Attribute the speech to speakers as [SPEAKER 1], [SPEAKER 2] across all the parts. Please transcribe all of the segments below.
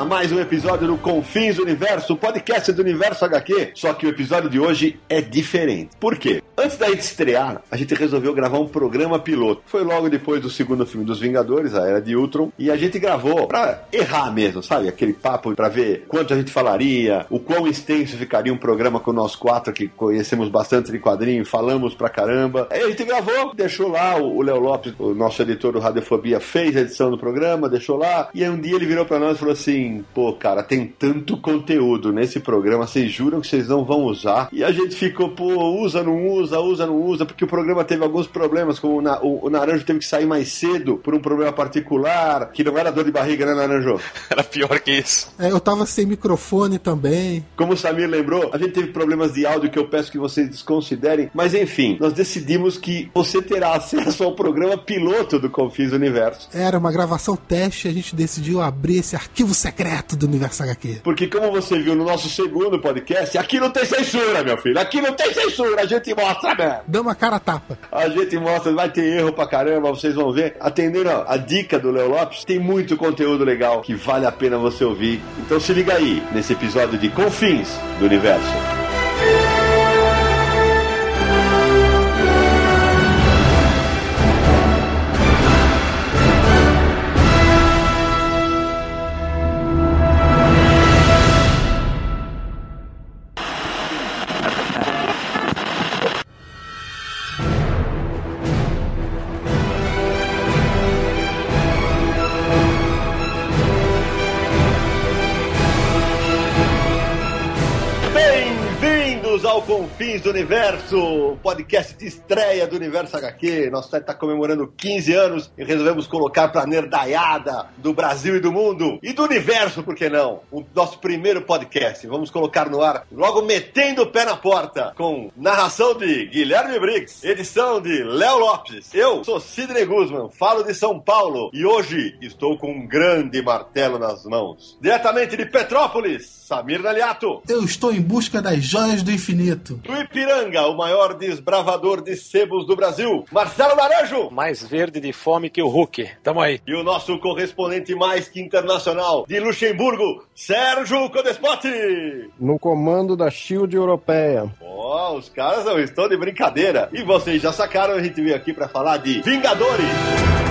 [SPEAKER 1] A mais um episódio do Confins Universo, podcast do Universo HQ. Só que o episódio de hoje é diferente. Por quê? Antes da gente estrear, a gente resolveu gravar um programa piloto. Foi logo depois do segundo filme dos Vingadores, a Era de Ultron, e a gente gravou pra errar mesmo, sabe? Aquele papo pra ver quanto a gente falaria, o quão extenso ficaria um programa com nós quatro que conhecemos bastante de quadrinho, falamos pra caramba. Aí a gente gravou, deixou lá, o Léo Lopes, o nosso editor do Radiofobia, fez a edição do programa, deixou lá, e aí um dia ele virou pra nós e falou assim: pô, cara, tem tanto conteúdo nesse programa, vocês juram que vocês não vão usar? E a gente ficou, pô, usa, não usa, usa, não usa, porque o programa teve alguns problemas, como o, Na- o, o Naranjo teve que sair mais cedo por um problema particular, que não era dor de barriga, né, Naranjo?
[SPEAKER 2] Era pior que isso.
[SPEAKER 3] É, eu tava sem microfone também.
[SPEAKER 1] Como o Samir lembrou, a gente teve problemas de áudio que eu peço que vocês desconsiderem, mas enfim, nós decidimos que você terá acesso ao programa piloto do Confis Universo.
[SPEAKER 3] Era uma gravação teste, a gente decidiu abrir esse arquivo secreto do Universo HQ.
[SPEAKER 1] Porque como você viu no nosso segundo podcast, aqui não tem censura, meu filho. Aqui não tem censura, a gente mostra mesmo.
[SPEAKER 3] Cara tapa.
[SPEAKER 1] A gente mostra, vai ter erro pra caramba, vocês vão ver. Atendendo a dica do Léo Lopes, tem muito conteúdo legal que vale a pena você ouvir. Então se liga aí, nesse episódio de Confins do Universo. Do Universo, podcast de estreia do Universo HQ. Nosso site está comemorando 15 anos e resolvemos colocar pra nerdaiada do Brasil e do mundo e do universo, por que não? O nosso primeiro podcast. Vamos colocar no ar, logo metendo o pé na porta, com narração de Guilherme Briggs, edição de Léo Lopes. Eu sou Sidney Guzman, falo de São Paulo e hoje estou com um grande martelo nas mãos. Diretamente de Petrópolis, Samir Naliato.
[SPEAKER 3] Eu estou em busca das joias do infinito.
[SPEAKER 1] Do Ipiranga, o maior desbravador de sebos do Brasil, Marcelo Naranjo.
[SPEAKER 2] Mais verde de fome que o Hulk. Tamo aí.
[SPEAKER 1] E o nosso correspondente mais que internacional de Luxemburgo, Sérgio Codespotti.
[SPEAKER 4] no comando da Shield Europeia.
[SPEAKER 1] Ó, os caras não estão de brincadeira. E vocês já sacaram, a gente veio aqui pra falar de Vingadores.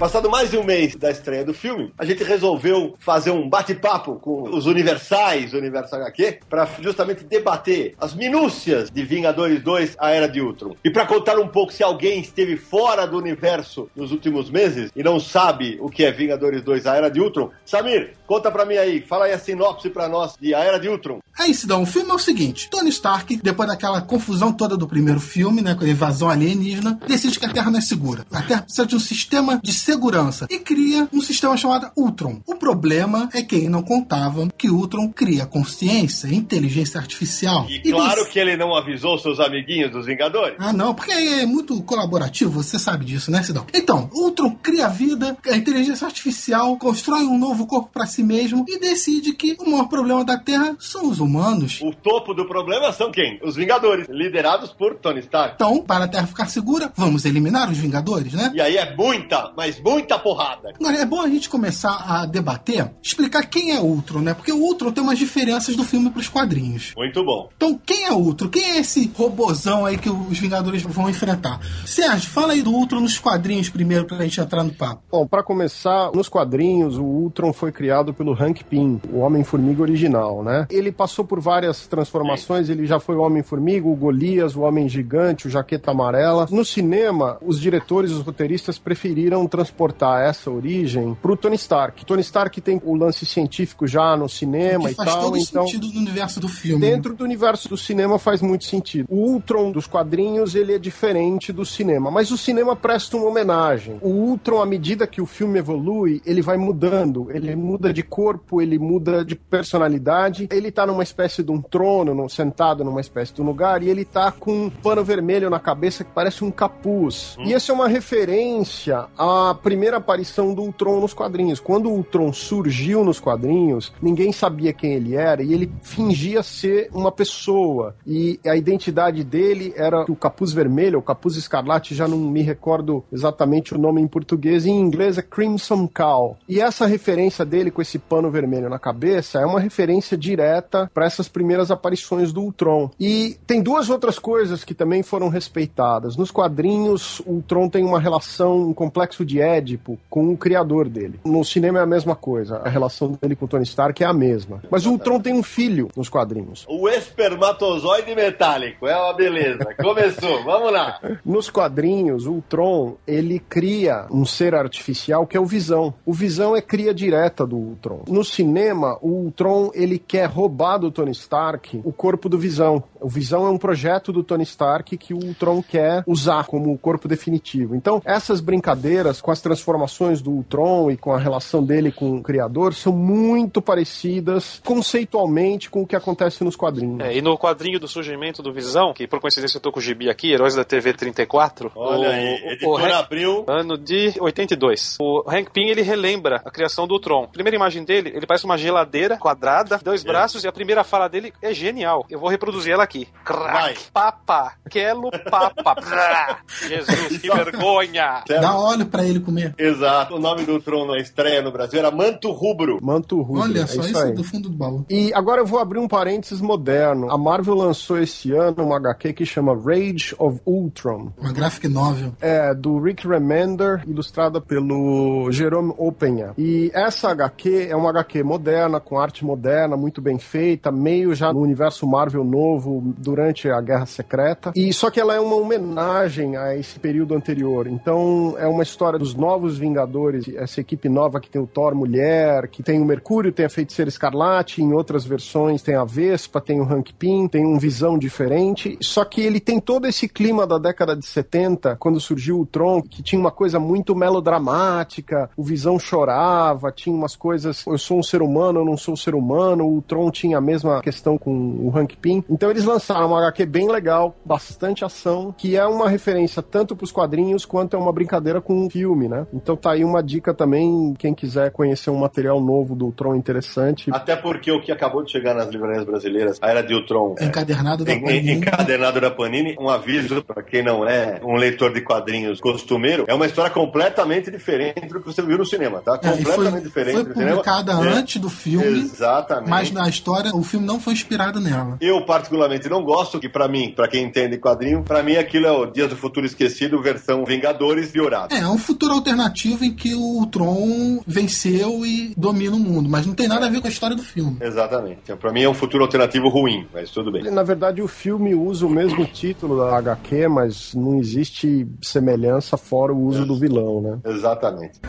[SPEAKER 1] Passado mais de um mês da estreia do filme, a gente resolveu fazer um bate-papo com os universais Universo HQ para justamente debater as minúcias de Vingadores 2, a Era de Ultron. E para contar um pouco se alguém esteve fora do universo nos últimos meses e não sabe o que é Vingadores 2, a Era de Ultron, Samir, conta pra mim aí, fala aí a sinopse pra nós de A Era de Ultron.
[SPEAKER 3] Aí, Sidão, o filme é o seguinte: Tony Stark, depois daquela confusão toda do primeiro filme, né, com a invasão alienígena, decide que a Terra não é segura. A Terra precisa de um sistema de segurança e cria um sistema chamado Ultron. O problema é que ele não contava que Ultron cria consciência, inteligência artificial.
[SPEAKER 1] E claro
[SPEAKER 3] desse-
[SPEAKER 1] que ele não avisou seus amiguinhos dos Vingadores.
[SPEAKER 3] Ah, não, porque é muito colaborativo, você sabe disso, né, Sidão? Então, Ultron cria vida, a inteligência artificial constrói um novo corpo pra si mesmo e decide que o maior problema da Terra são os humanos.
[SPEAKER 1] O topo do problema são quem? Os Vingadores, liderados por Tony Stark.
[SPEAKER 3] Então, para a Terra ficar segura, vamos eliminar os Vingadores, né?
[SPEAKER 1] E aí é muita, mas muita porrada.
[SPEAKER 3] Agora, é bom a gente começar a debater, explicar quem é Ultron, né? Porque o Ultron tem umas diferenças do filme para os quadrinhos.
[SPEAKER 1] Muito bom.
[SPEAKER 3] Então, quem é Ultron? Quem é esse robozão aí que os Vingadores vão enfrentar? Sérgio, fala aí do Ultron nos quadrinhos primeiro pra gente entrar no papo.
[SPEAKER 4] Bom, para começar, nos quadrinhos, o Ultron foi criado pelo Hank Pym, o Homem-Formiga original, né? Ele passou por várias transformações, ele já foi o Homem-Formiga, o Golias, o Homem-Gigante, o Jaqueta Amarela. No cinema, os diretores, os roteiristas preferiram transportar essa origem pro Tony Stark. Tony Stark tem o lance científico já no cinema
[SPEAKER 3] que
[SPEAKER 4] e
[SPEAKER 3] faz
[SPEAKER 4] tal,
[SPEAKER 3] todo
[SPEAKER 4] então
[SPEAKER 3] sentido no universo do filme. né?
[SPEAKER 4] dentro do universo do cinema faz muito sentido. O Ultron dos quadrinhos, ele é diferente do cinema, mas o cinema presta uma homenagem. O Ultron, à medida que o filme evolui, ele vai mudando, ele muda de corpo, ele muda de personalidade, ele tá numa espécie de um trono, num- sentado numa espécie de um lugar, e ele tá com um pano vermelho na cabeça que parece um capuz. E essa é uma referência à primeira aparição do Ultron nos quadrinhos. Quando o Ultron surgiu nos quadrinhos, ninguém sabia quem ele era e ele fingia ser uma pessoa. E a identidade dele era o capuz vermelho, o capuz escarlate, já não me recordo exatamente o nome em português. Em inglês é Crimson Cow. E essa referência dele com esse pano vermelho na cabeça é uma referência direta para essas primeiras aparições do Ultron. E tem duas outras coisas que também foram respeitadas. Nos quadrinhos, o Ultron tem uma relação, um complexo de Édipo com o criador dele. No cinema é a mesma coisa. A relação dele com o Tony Stark é a mesma. Mas o Ultron tem um filho nos quadrinhos.
[SPEAKER 1] O espermatozoide metálico, é uma beleza. Começou, vamos lá.
[SPEAKER 4] Nos quadrinhos, o Ultron, ele cria um ser artificial que é o Visão. O Visão é cria direta do Ultron. No cinema, o Ultron, ele quer roubar do Tony Stark o corpo do Visão. O Visão é um projeto do Tony Stark que o Ultron quer usar como o corpo definitivo. Então, essas brincadeiras com as transformações do Ultron e com a relação dele com o criador são muito parecidas conceitualmente com o que acontece nos quadrinhos.
[SPEAKER 2] É, e no quadrinho do surgimento do Visão, que por coincidência eu tô com o gibi aqui, Heróis da TV 34.
[SPEAKER 1] Olha
[SPEAKER 2] o-
[SPEAKER 1] aí, editora Abril.
[SPEAKER 2] Ano de 82. O Hank Pym, ele relembra a criação do Tron. Primeira imagem dele, ele parece uma geladeira quadrada, dois braços, e a primeira fala dele é genial. Eu vou reproduzir ela aqui.
[SPEAKER 1] Vai.
[SPEAKER 2] Crack, papa, quelo, papa. Jesus, que vergonha.
[SPEAKER 3] Dá óleo pra ele comer.
[SPEAKER 1] Exato. O nome do Tron na estreia no Brasil era Manto Rubro.
[SPEAKER 4] Manto rubro.
[SPEAKER 3] Olha
[SPEAKER 4] é
[SPEAKER 3] só,
[SPEAKER 4] isso
[SPEAKER 3] isso
[SPEAKER 4] aí.
[SPEAKER 3] é do fundo do baú.
[SPEAKER 4] E agora eu vou abrir um parênteses moderno. A Marvel lançou esse ano uma HQ que chama Rage of Ultron.
[SPEAKER 3] Uma graphic novel.
[SPEAKER 4] É, do Rick Remender, ilustrada pelo Jerome Opeña. E essa HQ é uma HQ moderna, com arte moderna, muito bem feita, meio já no universo Marvel novo, durante a Guerra Secreta. E só que ela é uma homenagem a esse período anterior. Então, é uma história dos novos Vingadores, essa equipe nova que tem o Thor mulher, que tem o Mercúrio, tem a Feiticeira Escarlate, em outras versões tem a Vespa, tem o Hank Pym, tem um Visão diferente. Só que ele tem todo esse clima da década de 70, quando surgiu o Tron, que tinha uma coisa muito melodramática, o Visão chorava, tinha umas coisas, eu sou um ser humano, eu não sou um ser humano, o Tron tinha a mesma questão com o Hank Pym. Então eles lançaram uma HQ bem legal, bastante ação, que é uma referência tanto pros quadrinhos quanto é uma brincadeira com o filme, né? Então tá aí uma dica também, quem quiser conhecer um material novo do Tron interessante.
[SPEAKER 1] Até porque o que acabou de chegar nas livrarias brasileiras, a Era de Ultron, é,
[SPEAKER 3] Encadernado da
[SPEAKER 1] en-
[SPEAKER 3] Panini.
[SPEAKER 1] encadernado da Panini, um aviso para quem não é um leitor de quadrinhos costumeiro, é uma história completamente diferente do que você viu no cinema, tá?
[SPEAKER 3] É,
[SPEAKER 1] completamente
[SPEAKER 3] foi,
[SPEAKER 1] diferente
[SPEAKER 3] foi
[SPEAKER 1] cinema.
[SPEAKER 3] publicada
[SPEAKER 1] É,
[SPEAKER 3] antes do filme,
[SPEAKER 1] Exatamente.
[SPEAKER 3] mas na história o filme não foi inspirado nela.
[SPEAKER 1] Eu, particularmente, não gosto, que pra mim, pra quem entende quadrinho, pra mim aquilo é o Dias do Futuro Esquecido, versão Vingadores piorado.
[SPEAKER 3] É, é um futuro alternativo em que o Tron venceu e domina o mundo, mas não tem nada a ver com a história do filme.
[SPEAKER 1] Exatamente. Então, pra mim é um futuro alternativo ruim, mas tudo bem.
[SPEAKER 4] Na verdade, o filme usa o mesmo título da HQ, mas não existe semelhança fora o uso do vilão, né?
[SPEAKER 1] Exatamente.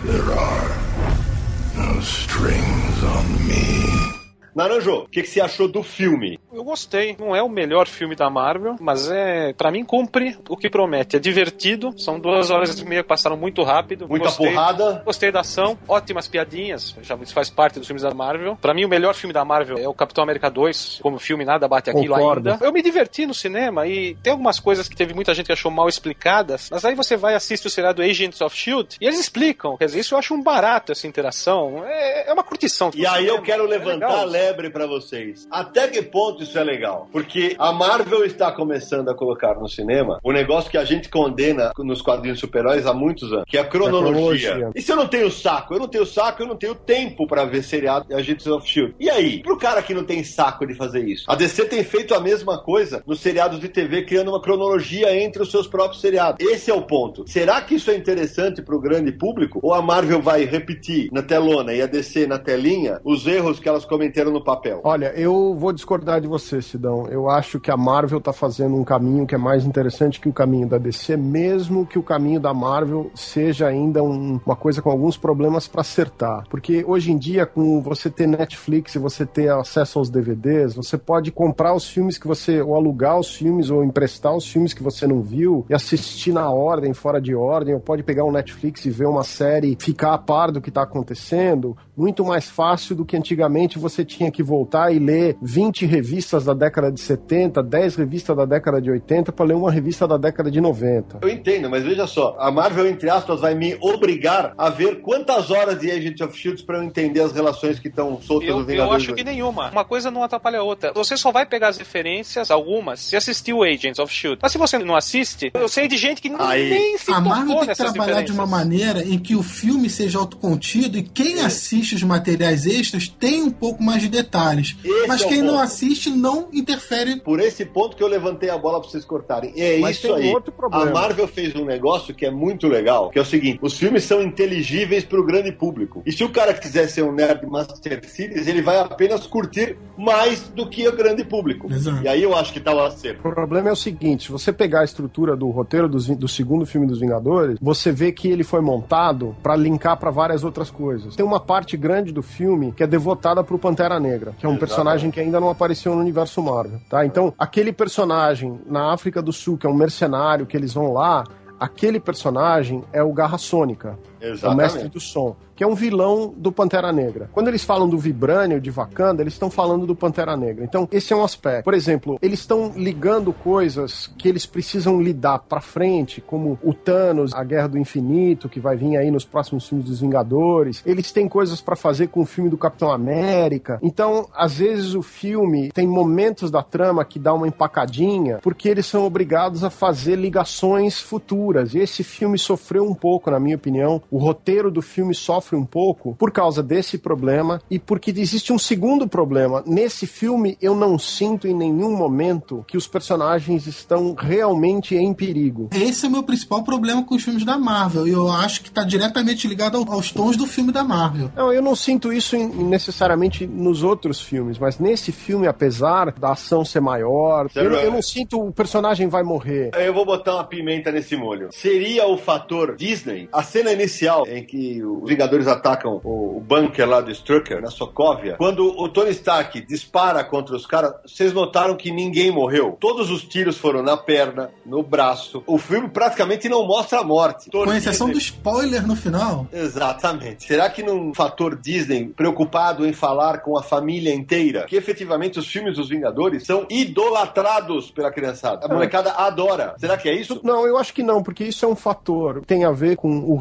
[SPEAKER 5] No strings on me.
[SPEAKER 1] Naranjo, o que, que você achou do filme?
[SPEAKER 2] Eu gostei. Não é o melhor filme da Marvel, mas é, Pra mim, cumpre o que promete. É divertido. São duas horas e meia que passaram muito rápido.
[SPEAKER 1] Muita
[SPEAKER 2] Gostei.
[SPEAKER 1] porrada.
[SPEAKER 2] Gostei da ação, ótimas piadinhas, já isso faz parte dos filmes da Marvel. Pra mim, o melhor filme da Marvel é o Capitão América 2. Como filme, nada bate aquilo
[SPEAKER 4] Concordo.
[SPEAKER 2] ainda. Eu me diverti no cinema e tem algumas coisas que teve muita gente que achou mal explicadas, mas aí você vai assistir o seriado Agents of S.H.I.E.L.D. e eles explicam. Quer dizer, isso eu acho um barato, essa interação. É, é uma curtição.
[SPEAKER 1] E aí eu quero
[SPEAKER 2] É
[SPEAKER 1] levantar
[SPEAKER 2] legal.
[SPEAKER 1] A lebre pra vocês. Até que ponto isso é legal? Porque a Marvel está começando a colocar no cinema o negócio que a gente condena nos quadrinhos super-heróis há muitos anos, que é a cronologia.
[SPEAKER 4] cronologia.
[SPEAKER 1] E se eu não tenho saco? Eu não tenho saco, eu não tenho tempo pra ver seriado e Agents of Shield. E aí? Pro cara que não tem saco de fazer isso? A DC tem feito a mesma coisa nos seriados de TV, criando uma cronologia entre os seus próprios seriados. Esse é o ponto. Será que isso é interessante pro grande público? Ou a Marvel vai repetir na telona e a DC na telinha os erros que elas cometeram no papel?
[SPEAKER 4] Olha, eu vou discordar de você, Sidão. Eu acho que a Marvel tá fazendo um caminho que é mais interessante que o caminho da DC, mesmo que o caminho da Marvel seja ainda um- uma coisa com alguns problemas para acertar. Porque hoje em dia, com você ter Netflix e você ter acesso aos DVDs, você pode comprar os filmes que você, ou alugar os filmes, ou emprestar os filmes que você não viu e assistir na ordem, fora de ordem, ou pode pegar um Netflix e ver uma série, ficar a par do que tá acontecendo, muito mais fácil do que antigamente você tinha que voltar e ler 20 revistas da década de 70, 10 revistas da década de 80 para ler uma revista da década de 90.
[SPEAKER 1] Eu entendo, mas veja só, a Marvel, entre aspas, vai me obrigar a ver quantas horas de Agent of Shield pra eu entender as relações que estão soltas
[SPEAKER 2] Eu,
[SPEAKER 1] nos
[SPEAKER 2] eu
[SPEAKER 1] Vingadores.
[SPEAKER 2] acho que nenhuma. Uma coisa não atrapalha a outra. Você só vai pegar as referências, algumas, se assistiu Agents of Shield. Mas se você não assiste, eu sei de gente que
[SPEAKER 1] Aí.
[SPEAKER 2] nem se
[SPEAKER 3] A Marvel tem que trabalhar de uma maneira em que o filme seja autocontido e quem assiste os materiais extras tem um pouco mais de detalhes.
[SPEAKER 1] Esse
[SPEAKER 3] Mas
[SPEAKER 1] é o
[SPEAKER 3] quem não assiste não interfere.
[SPEAKER 1] Por esse ponto que eu levantei a bola pra vocês cortarem. E é
[SPEAKER 4] Mas
[SPEAKER 1] isso
[SPEAKER 4] tem um
[SPEAKER 1] aí.
[SPEAKER 4] outro problema.
[SPEAKER 1] A Marvel fez um negócio que é muito legal, que é o seguinte: os filmes são inteligíveis pro grande público. E se o cara quiser ser um nerd Master Series, ele vai apenas curtir mais do que o grande público.
[SPEAKER 3] Exato.
[SPEAKER 1] E aí eu acho que tá o acerto.
[SPEAKER 4] O problema é o seguinte: se você pegar a estrutura do roteiro vi- do, segundo filme dos Vingadores, você vê que ele foi montado pra linkar pra várias outras coisas. Tem uma parte grande do filme que é devotada pro Pantera Negra, que é um personagem que ainda não apareceu no universo Marvel, tá? Então, aquele personagem na África do Sul, que é um mercenário que eles vão lá, aquele personagem é o Garra Sônica. É o mestre
[SPEAKER 1] Exatamente.
[SPEAKER 4] do som, que é um vilão do Pantera Negra. Quando eles falam do Vibrânio de Wakanda, eles estão falando do Pantera Negra. Então, esse é um aspecto. Por exemplo, eles estão ligando coisas que eles precisam lidar pra frente, como o Thanos, a Guerra do Infinito, que vai vir aí nos próximos filmes dos Vingadores. Eles têm coisas pra fazer com o filme do Capitão América. Então, às vezes o filme tem momentos da trama que dá uma empacadinha, porque eles são obrigados a fazer ligações futuras. E esse filme sofreu um pouco, na minha opinião. O roteiro do filme sofre um pouco por causa desse problema e porque existe um segundo problema. Nesse filme, eu não sinto em nenhum momento que os personagens estão realmente em perigo.
[SPEAKER 3] Esse é o meu principal problema com os filmes da Marvel. E eu acho que está diretamente ligado ao- aos tons do filme da Marvel.
[SPEAKER 4] Não, eu não sinto isso necessariamente nos outros filmes, mas nesse filme, apesar da ação ser maior, eu, não- eu não sinto o personagem vai morrer.
[SPEAKER 1] Eu vou botar uma pimenta nesse molho. Seria o fator Disney? A cena inicial em que os Vingadores atacam o, o bunker lá do Strucker, na Sokovia, quando o Tony Stark dispara contra os caras, vocês notaram que ninguém morreu. Todos os tiros foram na perna, no braço. O filme praticamente não mostra a morte.
[SPEAKER 3] Com exceção do
[SPEAKER 1] Disney-
[SPEAKER 3] spoiler no final.
[SPEAKER 1] Exatamente. Será que num fator Disney preocupado em falar com a família inteira, que efetivamente os filmes dos Vingadores são idolatrados pela criançada? A molecada adora. Será que é isso?
[SPEAKER 4] Não, eu acho que não, porque isso é um fator. Tem a ver com o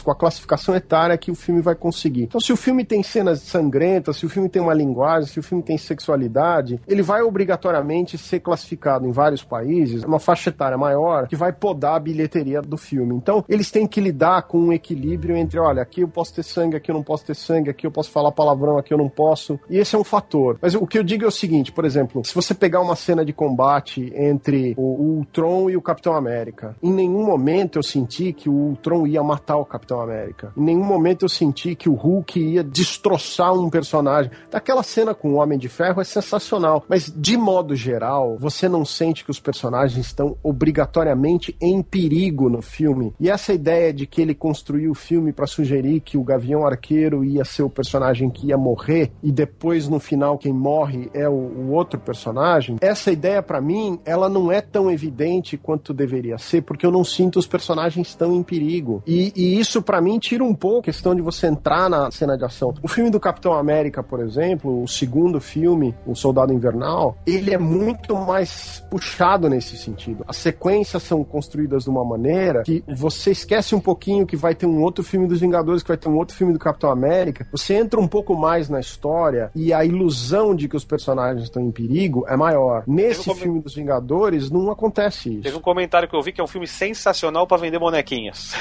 [SPEAKER 4] com a classificação etária que o filme vai conseguir. Então, se o filme tem cenas sangrentas, se o filme tem uma linguagem, se o filme tem sexualidade, ele vai obrigatoriamente ser classificado em vários países, uma faixa etária maior, que vai podar a bilheteria do filme. Então, eles têm que lidar com um equilíbrio entre, olha, aqui eu posso ter sangue, aqui eu não posso ter sangue, aqui eu posso falar palavrão, aqui eu não posso. E esse é um fator. Mas o que eu digo é o seguinte, por exemplo, se você pegar uma cena de combate entre o o Ultron e o Capitão América, em nenhum momento eu senti que o Ultron ia matar o Capitão América. Em nenhum momento eu senti que o Hulk ia destroçar um personagem. Aquela cena com o Homem de Ferro é sensacional, mas de modo geral, você não sente que os personagens estão obrigatoriamente em perigo no filme. E essa ideia de que ele construiu o filme para sugerir que o Gavião Arqueiro ia ser o personagem que ia morrer e depois no final quem morre é o, o outro personagem, essa ideia para mim, ela não é tão evidente quanto deveria ser, porque eu não sinto os personagens tão em perigo. E, e isso isso para mim tira um pouco a questão de você entrar na cena de ação. O filme do Capitão América, por exemplo, o segundo filme, O Soldado Invernal, ele é muito mais puxado nesse sentido. As sequências são construídas de uma maneira que você esquece um pouquinho que vai ter um outro filme dos Vingadores, que vai ter um outro filme do Capitão América. Você entra um pouco mais na história e a ilusão de que os personagens estão em perigo é maior. Nesse filme dos Vingadores não acontece isso.
[SPEAKER 2] Teve um comentário que eu vi que é um filme sensacional para vender bonequinhas.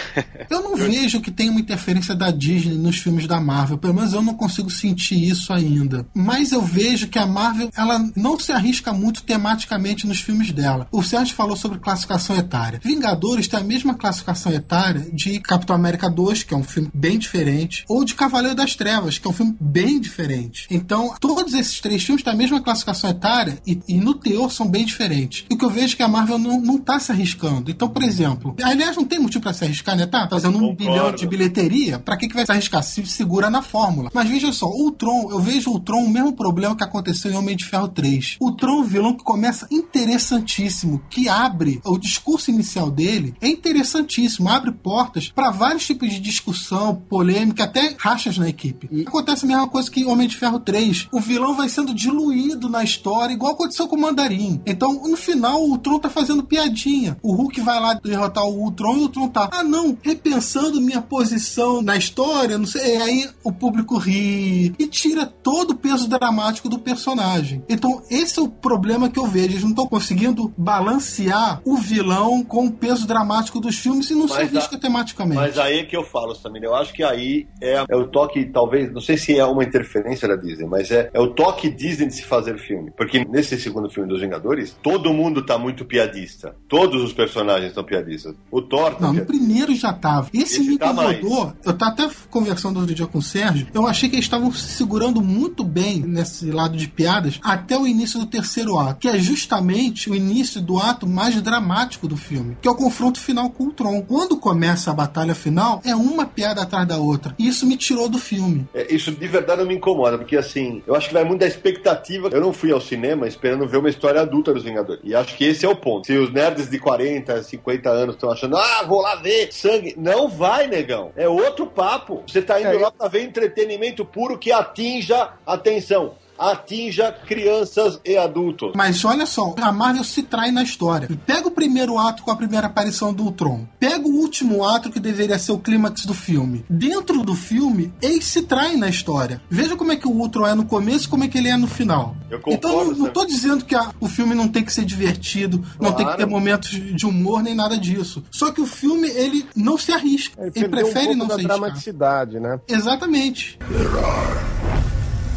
[SPEAKER 3] eu não vejo que tem uma interferência da Disney nos filmes da Marvel. Pelo menos eu não consigo sentir isso ainda. Mas eu vejo que a Marvel ela não se arrisca muito tematicamente nos filmes dela. O Sérgio falou sobre classificação etária. Vingadores tem a mesma classificação etária de Capitão América 2, que é um filme bem diferente, ou de Cavaleiro das Trevas, que é um filme bem diferente. Então, todos esses três filmes têm a mesma classificação etária e, e no teor são bem diferentes. E o que eu vejo é que a Marvel não, não tá se arriscando. Então, por exemplo, aliás, não tem motivo para se arriscar, né? Tá fazendo um. Bilhão de bilheteria, para que, que vai se arriscar? Se segura na fórmula. Mas veja só, o Tron, eu vejo o Tron o mesmo problema que aconteceu em Homem de Ferro 3. O Tron, vilão que começa interessantíssimo, que abre o discurso inicial dele, é interessantíssimo, abre portas para vários tipos de discussão, polêmica, até rachas na equipe. E acontece a mesma coisa que Homem de Ferro 3. O vilão vai sendo diluído na história, igual aconteceu com o Mandarim. Então, no final, o Tron tá fazendo piadinha. O Hulk vai lá derrotar o Ultron e o Ultron tá, ah não, repensando minha posição na história, não sei. E aí o público ri e tira todo o peso dramático do personagem. Então, esse é o problema que eu vejo. Eles não estão conseguindo balancear o vilão com o peso dramático dos filmes e não mas se arrisca a, tematicamente.
[SPEAKER 1] Mas aí é que eu falo, também. Eu acho que aí é, é, o toque, talvez, não sei se é uma interferência da Disney, mas é, é o toque Disney de se fazer filme. Porque nesse segundo filme dos Vingadores, todo mundo tá muito piadista. Todos os personagens estão piadistas. O Thor
[SPEAKER 3] tá Não,
[SPEAKER 1] piadista.
[SPEAKER 3] no primeiro já tava. Esse, Esse me incomodou. eu tava até conversando outro dia com o Sérgio. Eu achei que eles estavam se segurando muito bem nesse lado de piadas até o início do terceiro ato, que é justamente o início do ato mais dramático do filme, que é o confronto final com o Tron. Quando começa a batalha final, é uma piada atrás da outra. E isso me tirou do filme.
[SPEAKER 1] É, isso de verdade não me incomoda, porque assim, eu acho que vai muito da expectativa. Eu não fui ao cinema esperando ver uma história adulta dos Vingadores. E acho que esse é o ponto. Se os nerds de 40, 50 anos estão achando, ah, vou lá ver sangue. Não vai, negão. É outro papo. Você tá indo é, lá pra ver entretenimento puro que atinja atenção atinja crianças e adultos.
[SPEAKER 3] Mas olha só, a Marvel se trai na história. Pega o primeiro ato com a primeira aparição do Ultron. Pega o último ato que deveria ser o clímax do filme. Dentro do filme, eles se traem na história. Veja como é que o Ultron é no começo e como é que ele é no final. então não, não tô dizendo que a, o filme não tem que ser divertido, claro. não tem que ter momentos de humor nem nada disso. Só que o filme ele não se arrisca. Ele, ele prefere um não se arriscar.
[SPEAKER 4] dramaticidade, né?
[SPEAKER 3] Exatamente. There are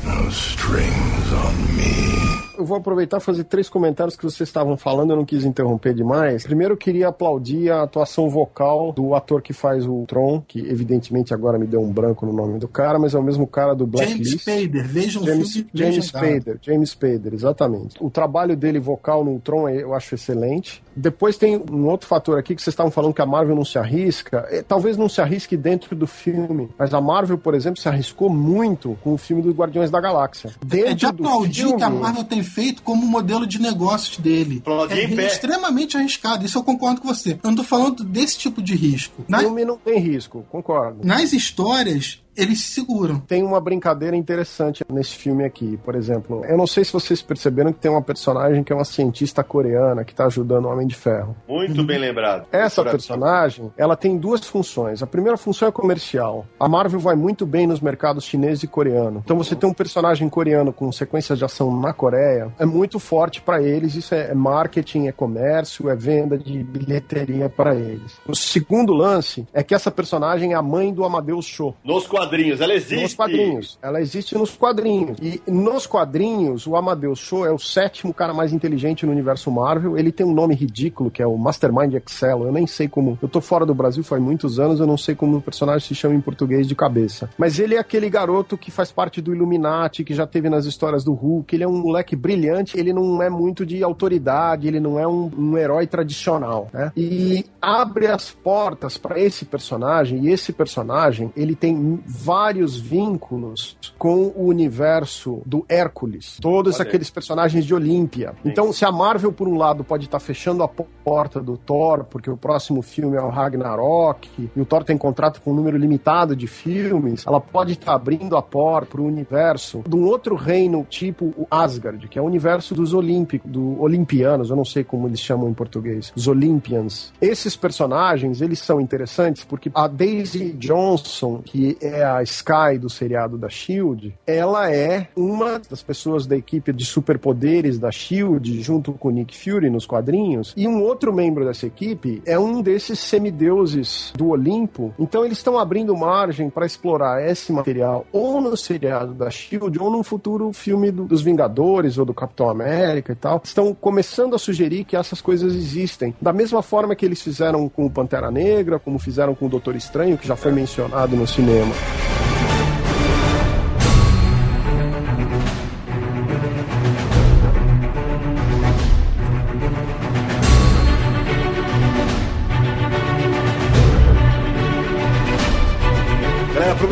[SPEAKER 3] no strings
[SPEAKER 4] on me eu vou aproveitar e fazer três comentários que vocês estavam falando, eu não quis interromper demais. Primeiro, eu queria aplaudir a atuação vocal do ator que faz o Tron, que evidentemente agora me deu um branco no nome do cara, mas é o mesmo cara do Blacklist.
[SPEAKER 3] James Spader, vejam
[SPEAKER 4] James,
[SPEAKER 3] filme
[SPEAKER 4] James Spader, James Spader, exatamente. O trabalho dele vocal no Tron eu acho excelente. Depois tem um outro fator aqui que vocês estavam falando que a Marvel não se arrisca. É, talvez não se arrisque dentro do filme, mas a Marvel, por exemplo, se arriscou muito com o filme dos Guardiões da Galáxia. Dentro
[SPEAKER 3] é de aplaudir que a Marvel tem feito como modelo de negócios dele.
[SPEAKER 1] é
[SPEAKER 3] extremamente arriscado, isso eu concordo com você. Eu não tô falando desse tipo de risco.
[SPEAKER 4] O filme não tem risco, concordo.
[SPEAKER 3] Nas histórias, eles se seguram.
[SPEAKER 4] Tem uma brincadeira interessante nesse filme aqui, por exemplo. Eu não sei se vocês perceberam que tem uma personagem que é uma cientista coreana que tá ajudando o Homem de Ferro.
[SPEAKER 1] Muito bem lembrado.
[SPEAKER 4] Essa personagem, ela tem duas funções. A primeira função é comercial. A Marvel vai muito bem nos mercados chinês e coreano. Então você tem um personagem coreano com sequências de ação na Coreia, é muito forte para eles. Isso é marketing, é comércio, é venda de bilheteria para eles. O segundo lance é que essa personagem é a mãe do Amadeus Show.
[SPEAKER 1] Nos quadrinhos quadrinhos, ela existe.
[SPEAKER 4] Nos quadrinhos. Ela existe nos quadrinhos. E nos quadrinhos, o Amadeus Cho é o sétimo cara mais inteligente no universo Marvel. Ele tem um nome ridículo, que é o Mastermind Excel. Eu nem sei como. Eu tô fora do Brasil faz muitos anos, eu não sei como o personagem se chama em português de cabeça. Mas ele é aquele garoto que faz parte do Illuminati, que já teve nas histórias do Hulk. Ele é um moleque brilhante, ele não é muito de autoridade, ele não é um, um herói tradicional, né? E abre as portas para esse personagem, e esse personagem, ele tem vários vínculos com o universo do Hércules, todos
[SPEAKER 1] Olha
[SPEAKER 4] aqueles personagens de Olímpia. Então, se a Marvel, por um lado, pode estar fechando a porta do Thor, porque o próximo filme é o Ragnarok, e o Thor tem contrato com um número limitado de filmes, ela pode estar abrindo a porta para o universo de um outro reino, tipo o Asgard, que é o universo dos Olímpicos, do Olimpianos, eu não sei como eles chamam em português, os Olympians. Esses personagens, eles são interessantes porque a Daisy Johnson, que é a Sky do seriado da SHIELD, ela é uma das pessoas da equipe de superpoderes da SHIELD, junto com Nick Fury nos quadrinhos, e um outro membro dessa equipe é um desses semideuses do Olimpo. Então eles estão abrindo margem para explorar esse material ou no seriado da SHIELD ou num futuro filme do- dos Vingadores ou do Capitão América e tal. Estão começando a sugerir que essas coisas existem. Da mesma forma que eles fizeram com o Pantera Negra, como fizeram com o Doutor Estranho, que já foi mencionado no cinema.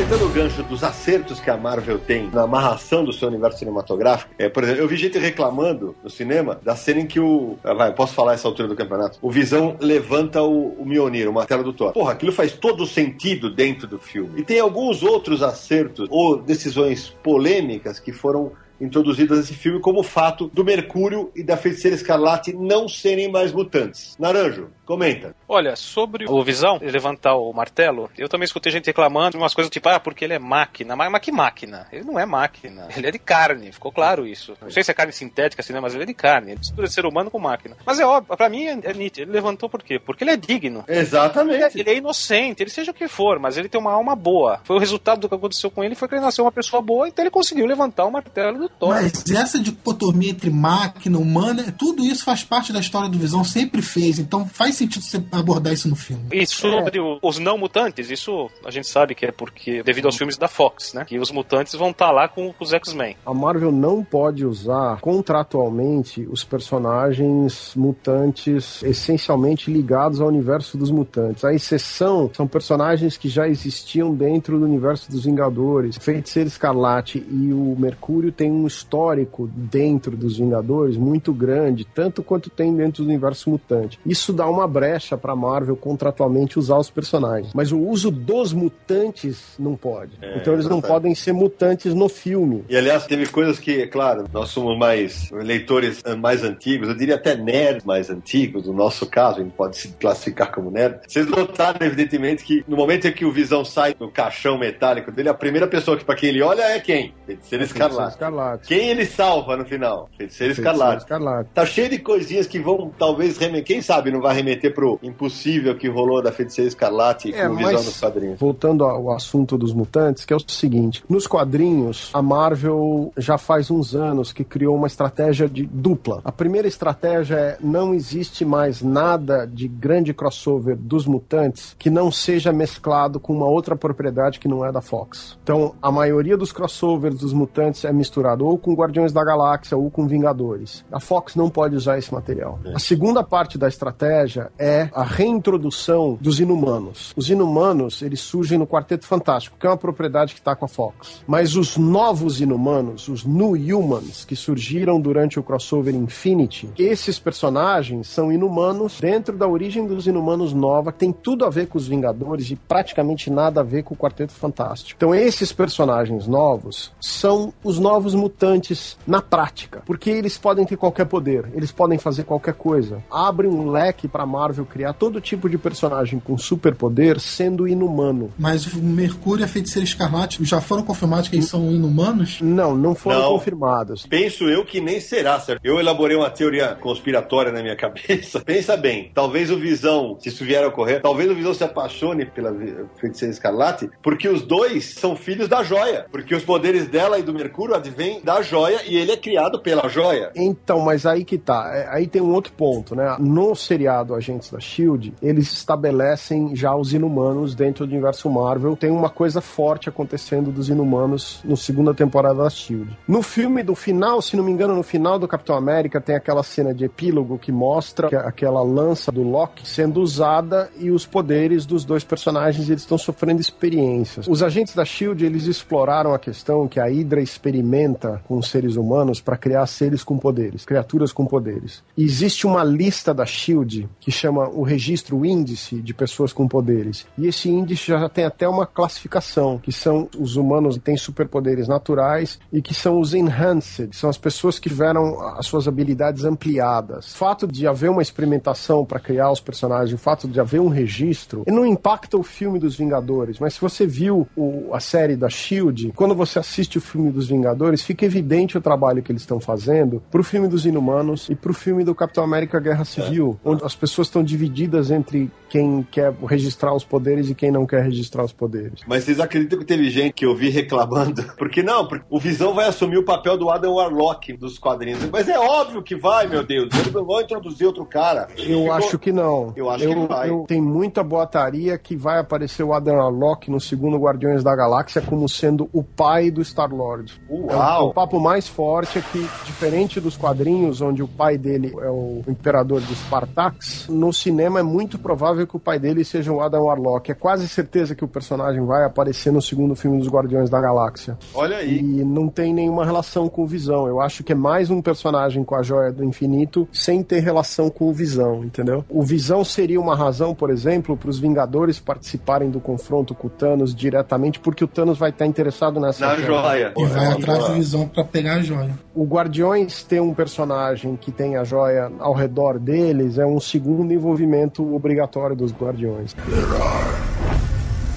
[SPEAKER 1] Aproveitando o gancho dos acertos que a Marvel tem na amarração do seu universo cinematográfico, é, por exemplo, eu vi gente reclamando no cinema da cena em que o. ah, Vai, posso falar essa altura do campeonato? O Visão levanta o, o Mjolnir, o martelo do Thor. Porra, aquilo faz todo sentido dentro do filme. E tem alguns outros acertos ou decisões polêmicas que foram introduzidas nesse filme, como o fato do Mercúrio e da Feiticeira Escarlate não serem mais mutantes. Naranjo, comenta.
[SPEAKER 2] Olha, sobre o Visão ele levantar o martelo, eu também escutei gente reclamando umas coisas tipo, ah, porque ele é máquina. Mas, mas que máquina? Ele não é máquina. Ele é de carne, ficou claro isso. Não sei se é carne sintética, assim, né, mas ele é de carne. Ele mistura ser humano com máquina. Mas é óbvio, pra mim é, é nítido. Ele levantou por quê? Porque ele é digno. Ele é,
[SPEAKER 1] Exatamente.
[SPEAKER 2] ele é inocente, ele seja o que for, mas ele tem uma alma boa. Foi o resultado do que aconteceu com ele, foi que ele nasceu uma pessoa boa, então ele conseguiu levantar o martelo do Thor.
[SPEAKER 3] Mas essa dicotomia entre máquina, humana, tudo isso faz parte da história do Visão, sempre fez. Então faz sentido você abordar isso no filme.
[SPEAKER 2] E sobre o- os não mutantes, isso a gente sabe que é porque, devido aos filmes da Fox, né? Que os mutantes vão estar lá com os X-Men.
[SPEAKER 4] A Marvel não pode usar contratualmente os personagens mutantes essencialmente ligados ao universo dos mutantes. A exceção são personagens que já existiam dentro do universo dos Vingadores. Feiticeiro Escarlate e o Mercúrio têm um histórico dentro dos Vingadores muito grande, tanto quanto tem dentro do universo mutante. Isso dá uma brecha para Marvel contratualmente usar os personagens. Mas o uso dos mutantes não pode. então eles não
[SPEAKER 1] exatamente.
[SPEAKER 4] podem ser mutantes no filme.
[SPEAKER 1] E aliás, teve coisas que, é claro, nós somos mais leitores eh, mais antigos, eu diria até nerds mais antigos, no nosso caso, a gente pode se classificar como nerd. Vocês notaram, evidentemente, que no momento em que o Visão sai do caixão metálico dele, a primeira pessoa que para quem ele olha é quem? Feiticeiro Escarlate.
[SPEAKER 4] Escarlate.
[SPEAKER 1] Quem ele salva no final? Feiticeiro Escarlate.
[SPEAKER 4] Escarlate.
[SPEAKER 1] Tá cheio de coisinhas que vão talvez remeter. Quem sabe não vai remeter pro impossível que rolou da Feiticeira Escarlate
[SPEAKER 4] É,
[SPEAKER 1] com o Visão nos quadrinhos.
[SPEAKER 4] Voltando ao assunto dos mutantes, que é o seguinte: nos quadrinhos, a Marvel já faz uns anos que criou uma estratégia de dupla. A primeira estratégia é não existe mais nada de grande crossover dos mutantes que não seja mesclado com uma outra propriedade que não é da Fox. Então, a maioria dos crossovers dos mutantes é misturado ou com Guardiões da Galáxia ou com Vingadores. A Fox não pode usar esse material. A segunda parte da estratégia é a reintrodução dos inumanos. Os inumanos, eles surgem no Quarteto Fantástico, que é uma propriedade que está com a Fox. Mas os novos inumanos, os New Humans, que surgiram durante o crossover Infinity, esses personagens são inumanos dentro da origem dos inumanos nova, que tem tudo a ver com os Vingadores e praticamente nada a ver com o Quarteto Fantástico. Então, esses personagens novos são os novos mutantes na prática, porque eles podem ter qualquer poder, eles podem fazer qualquer coisa. Abre um leque para Marvel criar todo tipo de personagem com superpoder sendo inumano.
[SPEAKER 3] Mas o Mercúrio e a Feiticeira Escarlate já foram confirmados que eles são inumanos?
[SPEAKER 4] Não, não foram
[SPEAKER 1] Não.
[SPEAKER 4] confirmados.
[SPEAKER 1] Penso eu que nem será, certo? Eu elaborei uma teoria conspiratória na minha cabeça. Pensa bem, talvez o Visão, se isso vier a ocorrer, talvez o Visão se apaixone pela Feiticeira Escarlate, porque os dois são filhos da joia. Porque os poderes dela e do Mercúrio advêm da joia e ele é criado pela joia.
[SPEAKER 4] Então, mas aí que tá. É, aí tem um outro ponto, né? No seriado Agentes da Shield, eles estabelecem já os inumanos dentro do universo Marvel. Tem uma coisa forte acontecendo dos inumanos no segunda temporada da Shield. No filme do final, se não me engano, no final do Capitão América, tem aquela cena de epílogo que mostra que aquela lança do Loki sendo usada e os poderes dos dois personagens eles estão sofrendo experiências. Os agentes da Shield eles exploraram a questão que a Hydra experimenta com os seres humanos para criar seres com poderes, criaturas com poderes. Existe uma lista da Shield que chama o registro, o índice de pessoas com poderes. E esse índice já tem até uma classificação, que são os humanos que têm superpoderes naturais e que são os enhanced, são as pessoas que tiveram as suas habilidades ampliadas. O fato de haver uma experimentação para criar os personagens, o fato de haver um registro, não impacta o filme dos Vingadores, mas se você viu o, a série da Shield, quando você assiste o filme dos Vingadores, fica evidente o trabalho que eles estão fazendo pro filme dos Inumanos e pro filme do Capitão América Guerra Civil, é. onde as pessoas estão divididas entre quem quer registrar os poderes e quem não quer registrar os poderes.
[SPEAKER 1] Mas vocês acreditam que teve gente que eu vi reclamando? Porque não, porque o Visão vai assumir o papel do Adam Warlock dos quadrinhos. Mas é óbvio que vai, meu Deus. Eles não vão introduzir outro cara.
[SPEAKER 4] Eu Ficou... acho que não.
[SPEAKER 1] Eu acho eu, que vai. Eu,
[SPEAKER 4] tem muita boataria que vai aparecer o Adam Warlock no segundo Guardiões da Galáxia como sendo o pai do Star-Lord.
[SPEAKER 1] Uau!
[SPEAKER 4] É o, o papo mais forte é que, diferente dos quadrinhos, onde o pai dele é o imperador de Spartax, no cinema é muito provável que o pai dele seja o Adam Warlock. É quase certeza que o personagem vai aparecer no segundo filme dos Guardiões da Galáxia.
[SPEAKER 1] Olha aí.
[SPEAKER 4] E não tem nenhuma relação com o Visão. Eu acho que é mais um personagem com a Joia do Infinito sem ter relação com o Visão, entendeu? O Visão seria uma razão, por exemplo, para os Vingadores participarem do confronto com o Thanos diretamente, porque o Thanos vai estar interessado nessa
[SPEAKER 1] Na joia.
[SPEAKER 3] E vai atrás do Visão para pegar a joia.
[SPEAKER 4] O Guardiões ter um personagem que tem a joia ao redor deles é um segundo envolvimento obrigatório dos Guardiões. There are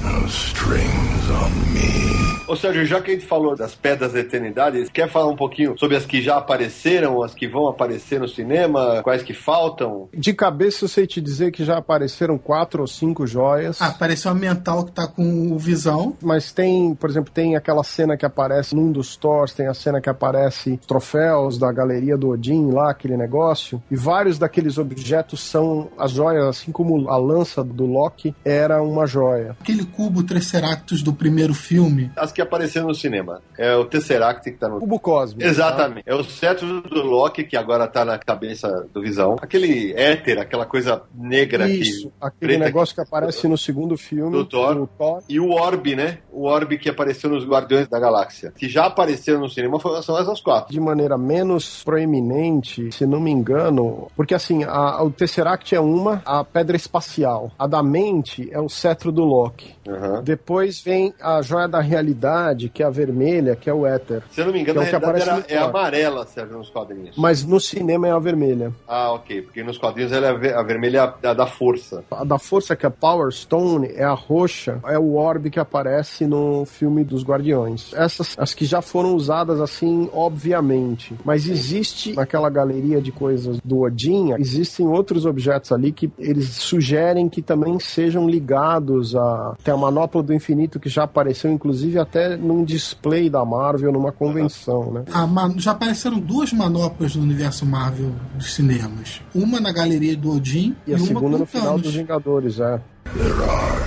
[SPEAKER 1] no strings on me. Ô Sérgio, já que a gente falou das Pedras da Eternidade, quer falar um pouquinho sobre as que já apareceram, as que vão aparecer no cinema, quais que faltam?
[SPEAKER 4] De cabeça eu sei te dizer que já apareceram quatro ou cinco joias.
[SPEAKER 3] Ah, apareceu a mental que tá com o Visão.
[SPEAKER 4] Mas tem, por exemplo, tem aquela cena que aparece num dos Thors, tem a cena que aparece troféus da galeria do Odin lá, aquele negócio, e vários daqueles objetos são as joias, assim como a lança do Loki era uma joia.
[SPEAKER 3] Aquele cubo Triceratops do primeiro filme.
[SPEAKER 1] As que apareceram no cinema. É o Tesseract que tá no.
[SPEAKER 4] Cubo Cósmico.
[SPEAKER 1] Exatamente. Tá? É o cetro do Loki que agora tá na cabeça do Visão. Aquele éter, aquela coisa negra
[SPEAKER 4] Isso, aquele negócio que, que aparece no segundo filme.
[SPEAKER 1] Do Thor. do Thor. E o Orb, né? O Orb que apareceu nos Guardiões da Galáxia. Que já apareceram no cinema são essas quatro.
[SPEAKER 4] De maneira menos proeminente, se não me engano, porque assim, a, o Tesseract é uma, a pedra espacial. A da mente é o cetro do Loki. Uhum. Depois vem a joia da realidade, que é a vermelha, que é o éter.
[SPEAKER 1] Se eu não me engano,
[SPEAKER 4] que é,
[SPEAKER 1] que era, é amarela, Sérgio, nos quadrinhos.
[SPEAKER 4] Mas no cinema é a vermelha.
[SPEAKER 1] Ah, ok. Porque nos quadrinhos ela é a vermelha é a da força.
[SPEAKER 4] A da força, que é a Power Stone, é a roxa, é o orbe que aparece no filme dos Guardiões. Essas, as que já foram usadas assim, obviamente. Mas existe naquela galeria de coisas do Odin, existem outros objetos ali que eles sugerem que também sejam ligados a. Tem a manopla do infinito que já apareceu, inclusive, até num display da Marvel, numa convenção, né?
[SPEAKER 3] Man... Já apareceram duas manoplas no universo Marvel dos cinemas. Uma na galeria do Odin
[SPEAKER 4] e, e a segunda no final dos Vingadores, é. There are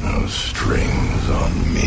[SPEAKER 4] no strings on me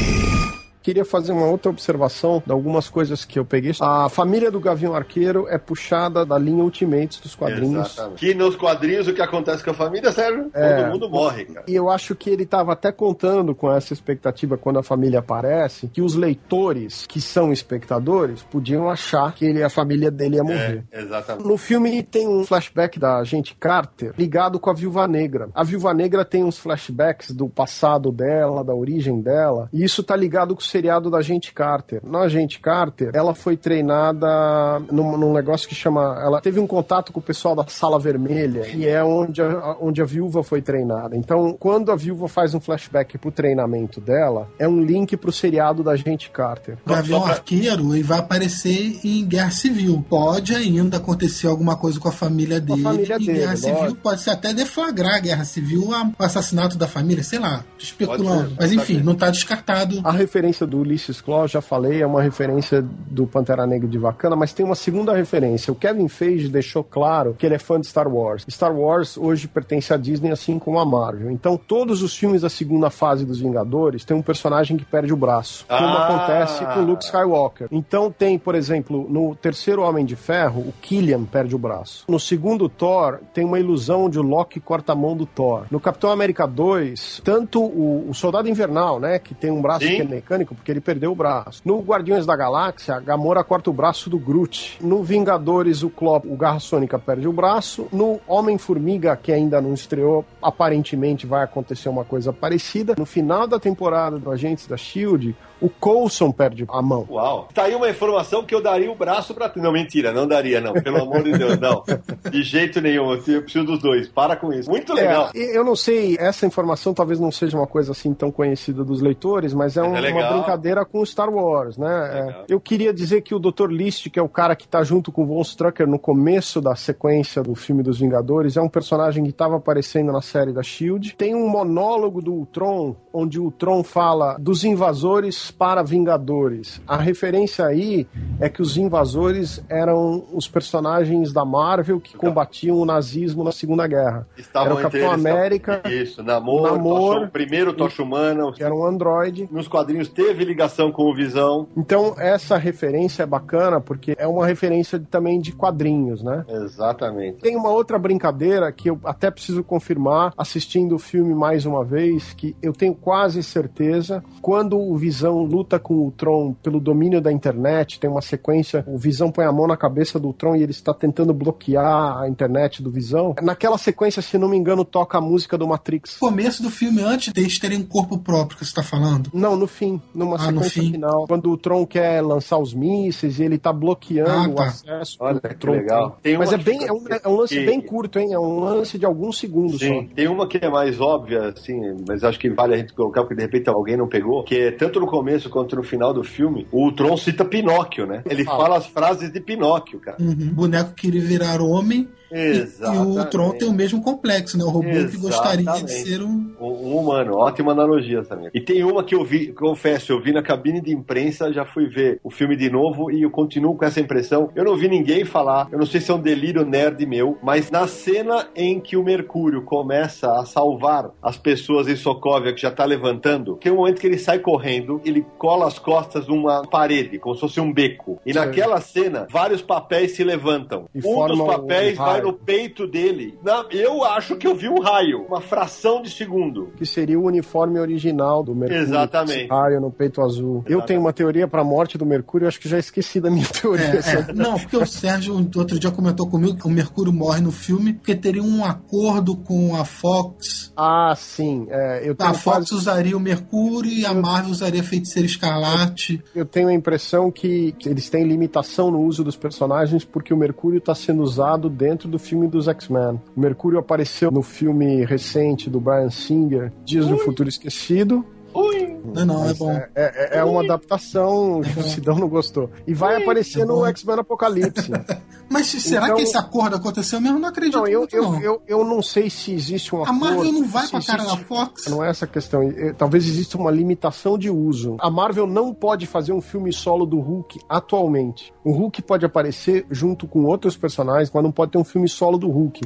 [SPEAKER 4] queria fazer uma outra observação de algumas coisas que eu peguei. A família do Gavião Arqueiro é puxada da linha Ultimates dos quadrinhos.
[SPEAKER 1] Exatamente. Que nos quadrinhos o que acontece com a família, Sérgio? É, Todo mundo morre, cara.
[SPEAKER 4] E eu acho que ele estava até contando com essa expectativa quando a família aparece, que os leitores, que são espectadores, podiam achar que ele, a família dele ia morrer.
[SPEAKER 1] É, exatamente.
[SPEAKER 4] No filme tem um flashback da agente Carter ligado com a Viúva Negra. A Viúva Negra tem uns flashbacks do passado dela, da origem dela, e isso tá ligado com o seriado da Agente Carter. Na Agente Carter, ela foi treinada num, num, negócio que chama. Ela teve um contato com o pessoal da Sala Vermelha, e é onde a, onde a viúva foi treinada. Então, quando a viúva faz um flashback pro treinamento dela, é um link pro seriado da Agente Carter.
[SPEAKER 3] O Gavião Arqueiro ele vai aparecer em Guerra Civil. Pode ainda acontecer alguma coisa com a família dele.
[SPEAKER 4] A família
[SPEAKER 3] em
[SPEAKER 4] dele,
[SPEAKER 3] Guerra Civil pode ser até deflagrar a Guerra Civil, o assassinato da família, sei lá, especulando. Mas enfim, não tá descartado.
[SPEAKER 4] A referência do Ulysses Claw, já falei, é uma referência do Pantera Negra de Vakanda, mas tem uma segunda referência. O Kevin Feige deixou claro que ele é fã de Star Wars. Star Wars hoje pertence à Disney, assim como a Marvel. Então, todos os filmes da segunda fase dos Vingadores tem um personagem que perde o braço, como
[SPEAKER 1] Ah.
[SPEAKER 4] acontece com Luke Skywalker. Então, tem, por exemplo, no terceiro Homem de Ferro, o Killian perde o braço. No segundo Thor, tem uma ilusão onde o Loki corta a mão do Thor. No Capitão América 2, tanto o, o Soldado Invernal, né, que tem um braço
[SPEAKER 1] Sim.
[SPEAKER 4] que é mecânico, porque ele perdeu o braço. No Guardiões da Galáxia, a Gamora corta o braço do Groot. No Vingadores, o Klopp, o Garra Sônica perde o braço. No Homem-Formiga, que ainda não estreou, aparentemente vai acontecer uma coisa parecida. No final da temporada do Agentes da S.H.I.E.L.D., o Coulson perde a mão.
[SPEAKER 1] Uau. Tá aí uma informação que eu daria o braço pra. Não, mentira, não daria, não. Pelo amor de Deus, não. De jeito nenhum. Eu preciso dos dois. Para com isso. Muito legal.
[SPEAKER 4] É, eu não sei, essa informação talvez não seja uma coisa assim tão conhecida dos leitores, mas é, um-
[SPEAKER 1] é
[SPEAKER 4] uma. Brincadeira com Star Wars, né? É, eu queria dizer que o Dr. List, que é o cara que tá junto com o Von Strucker no começo da sequência do filme dos Vingadores, é um personagem que estava aparecendo na série da Shield. Tem um monólogo do Ultron, onde o Ultron fala dos invasores para Vingadores. A referência aí é que os invasores eram os personagens da Marvel que combatiam o nazismo na Segunda Guerra.
[SPEAKER 1] Estavam
[SPEAKER 4] Era o Capitão
[SPEAKER 1] eles,
[SPEAKER 4] América,
[SPEAKER 1] Isso, Namor,
[SPEAKER 4] Namor,
[SPEAKER 1] Tocha- primeiro Tocha Humana.
[SPEAKER 4] que era um androide.
[SPEAKER 1] Nos quadrinhos teve ligação com o Visão.
[SPEAKER 4] Então, essa referência é bacana porque é uma referência também de quadrinhos, né?
[SPEAKER 1] Exatamente.
[SPEAKER 4] Tem uma outra brincadeira que eu até preciso confirmar assistindo o filme mais uma vez, que eu tenho quase certeza, quando o Visão luta com o Tron pelo domínio da internet, tem uma sequência, o Visão põe a mão na cabeça do Tron e ele está tentando bloquear a internet do Visão. Naquela sequência, se não me engano, toca a música do Matrix.
[SPEAKER 3] Começo do filme, antes deles terem um corpo próprio que você tá falando.
[SPEAKER 4] Não, no fim, numa
[SPEAKER 3] Ah,
[SPEAKER 4] sequência final. Quando o Tron quer lançar os mísseis e ele tá bloqueando
[SPEAKER 3] Ah,
[SPEAKER 4] o
[SPEAKER 3] tá.
[SPEAKER 4] acesso.
[SPEAKER 1] Olha
[SPEAKER 4] que o Tron
[SPEAKER 1] legal.
[SPEAKER 4] tem. Mas é bem, é um, é um lance
[SPEAKER 1] que-
[SPEAKER 4] bem curto, hein? É um lance de alguns segundos
[SPEAKER 1] Sim,
[SPEAKER 4] só.
[SPEAKER 1] tem uma que é mais óbvia, assim, mas acho que vale a gente colocar, porque de repente alguém não pegou, que é tanto no começo quanto no final do filme, o Tron cita Pinóquio, né? Ele
[SPEAKER 4] Fala.
[SPEAKER 1] fala as frases de Pinóquio, cara.
[SPEAKER 3] Uhum. O boneco queria virar homem e, e
[SPEAKER 1] Exatamente.
[SPEAKER 3] o Tron tem o mesmo complexo, né? O robô que gostaria de
[SPEAKER 1] Exatamente.
[SPEAKER 3] ser um.
[SPEAKER 1] Um, um humano, ótima analogia também. E tem uma que eu vi, confesso, eu vi na cabine de imprensa, já fui ver o filme de novo e eu continuo com essa impressão. Eu não vi ninguém falar, eu não sei se é um delírio nerd meu, mas na cena em que o Mercúrio começa a salvar as pessoas em Sokovia que já tá levantando, tem um momento que ele sai correndo, ele cola as costas numa parede, como se fosse um beco. E
[SPEAKER 4] Sim.
[SPEAKER 1] naquela cena, vários papéis se levantam.
[SPEAKER 4] E
[SPEAKER 1] um dos
[SPEAKER 4] formam um
[SPEAKER 1] papéis vai no peito dele. Na- eu acho que eu vi um raio, uma fração de segundo.
[SPEAKER 4] Que seria o uniforme original do Mercúrio.
[SPEAKER 1] Exatamente.
[SPEAKER 4] esse Raio no peito azul. Eu tenho uma teoria pra morte do Mercúrio, acho que já esqueci da minha teoria.
[SPEAKER 3] É, é. Não, porque o Sérgio outro dia comentou comigo que o Mercúrio morre no filme porque teria um acordo com a Fox.
[SPEAKER 4] Ah, sim. é, eu, tenho
[SPEAKER 3] A Fox
[SPEAKER 4] quase-
[SPEAKER 3] usaria o Mercúrio e a Marvel usaria Feiticeiro Escarlate.
[SPEAKER 4] eu tenho a impressão que, que eles têm limitação no uso dos personagens porque o Mercúrio está sendo usado dentro do filme dos X-Men. O Mercúrio apareceu no filme recente do Brian Singer, Dias do Futuro Esquecido.
[SPEAKER 1] Ui!
[SPEAKER 3] Não, não, é bom.
[SPEAKER 4] É, é- é uma adaptação que o Sidão não gostou. E vai aparecer
[SPEAKER 3] é
[SPEAKER 4] no. X-Men Apocalipse.
[SPEAKER 3] Mas será
[SPEAKER 4] Então-
[SPEAKER 3] que esse acordo aconteceu mesmo? Não acredito
[SPEAKER 4] Não, eu,
[SPEAKER 3] muito,
[SPEAKER 4] eu,
[SPEAKER 3] não.
[SPEAKER 4] eu, eu não sei se existe um
[SPEAKER 3] A
[SPEAKER 4] acordo.
[SPEAKER 3] Marvel não vai
[SPEAKER 4] se
[SPEAKER 3] com a cara da Fox.
[SPEAKER 4] Não é essa a questão. Eh, Talvez exista uma limitação de uso. A Marvel não pode fazer um filme solo do Hulk atualmente. O Hulk pode aparecer junto com outros personagens, mas não pode ter um filme solo do Hulk.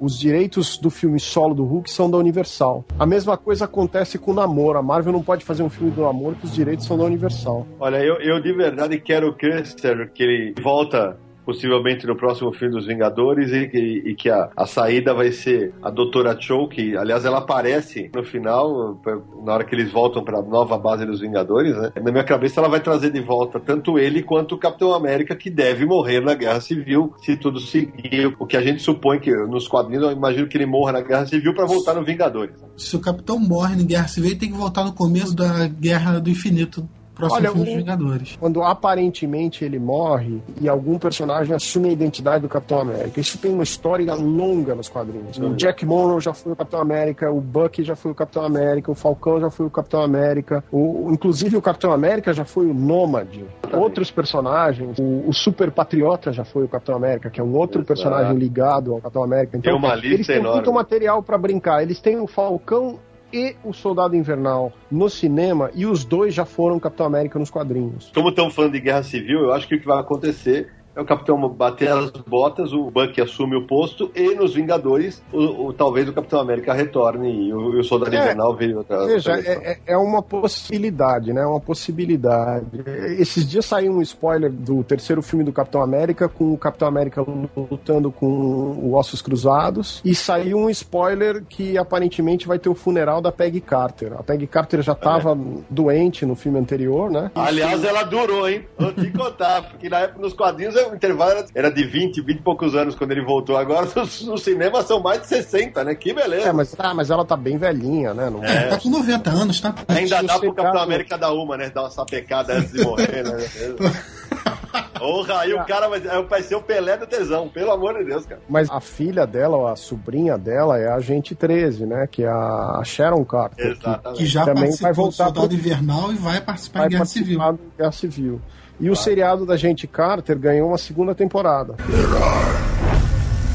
[SPEAKER 4] Os direitos do filme solo do Hulk são da Universal. A mesma coisa acontece com o Namor. A Marvel não pode fazer um filme do Namor que os direitos são da Universal.
[SPEAKER 1] Olha, eu, eu de verdade quero crer, Sérgio, que ele volta possivelmente no próximo filme dos Vingadores e, que- e que a, a saída vai ser a Doutora Cho, que aliás ela aparece no final, na hora que eles voltam para a nova base dos Vingadores, né? Na minha cabeça ela vai trazer de volta tanto ele quanto o Capitão América, que deve morrer na Guerra Civil, se tudo seguir. O que a gente supõe que nos quadrinhos, eu imagino que ele morra na Guerra Civil para voltar no Vingadores.
[SPEAKER 3] Se o Capitão morre em Guerra Civil, ele tem que voltar no começo da Guerra do Infinito. Próximo
[SPEAKER 4] Olha,
[SPEAKER 3] filme dos Vingadores.
[SPEAKER 4] Quando aparentemente ele morre e algum personagem assume a identidade do Capitão América. Isso tem uma história longa nos quadrinhos. O Jack Monroe já foi o Capitão América, o Bucky já foi o Capitão América, o Falcão já foi o Capitão América, o, inclusive o Capitão América já foi o Nômade. Outros personagens, o, o Super Patriota já foi o Capitão América, que é um outro
[SPEAKER 1] Exato.
[SPEAKER 4] personagem ligado ao Capitão América. Então,
[SPEAKER 1] Tem uma lista
[SPEAKER 4] eles têm
[SPEAKER 1] enorme.
[SPEAKER 4] muito material pra brincar. Eles têm o Falcão e o Soldado Invernal no cinema e os dois já foram Capitão América nos quadrinhos.
[SPEAKER 1] Como estão falando de guerra civil, eu acho que o que vai acontecer é o Capitão bater as botas, o Bucky assume o posto e nos Vingadores, o, o talvez o Capitão América retorne e o, o Soldado
[SPEAKER 4] É,
[SPEAKER 1] Invernal veio outra.
[SPEAKER 4] Veja, é, é- é uma possibilidade, né? Uma possibilidade. Esses dias saiu um spoiler do terceiro filme do Capitão América, com o Capitão América lutando com o Ossos Cruzados, e saiu um spoiler que aparentemente vai ter o funeral da Peggy Carter. A Peggy Carter já estava doente no filme anterior, né?
[SPEAKER 1] Aliás, ela durou, hein? Vou te contar, porque na época nos quadrinhos o intervalo era- de 20, 20 e poucos anos quando ele voltou. Agora nos, no cinema são mais de 60, né? Que beleza.
[SPEAKER 4] É, mas, tá, mas ela tá bem velhinha, né? Não-
[SPEAKER 3] É, tá com 90 anos, tá?
[SPEAKER 1] Ainda dá pro
[SPEAKER 4] o
[SPEAKER 1] Capitão América dar uma, né? Dar uma sapecada antes de morrer, né? Porra, aí o cara vai, vai ser o Pelé do tesão, pelo amor de Deus, cara.
[SPEAKER 4] Mas a filha dela, ou a sobrinha dela, é a Agente 13, né? Que é a Sharon Carter. que
[SPEAKER 1] Exatamente.
[SPEAKER 3] Que já
[SPEAKER 4] Também vai
[SPEAKER 3] participou do
[SPEAKER 4] voltar
[SPEAKER 3] Soldado
[SPEAKER 4] pro-
[SPEAKER 3] Invernal e vai participar
[SPEAKER 4] vai
[SPEAKER 3] em Guerra Civil.
[SPEAKER 4] participar da Guerra Civil. E o seriado da Gente Carter ganhou uma segunda temporada.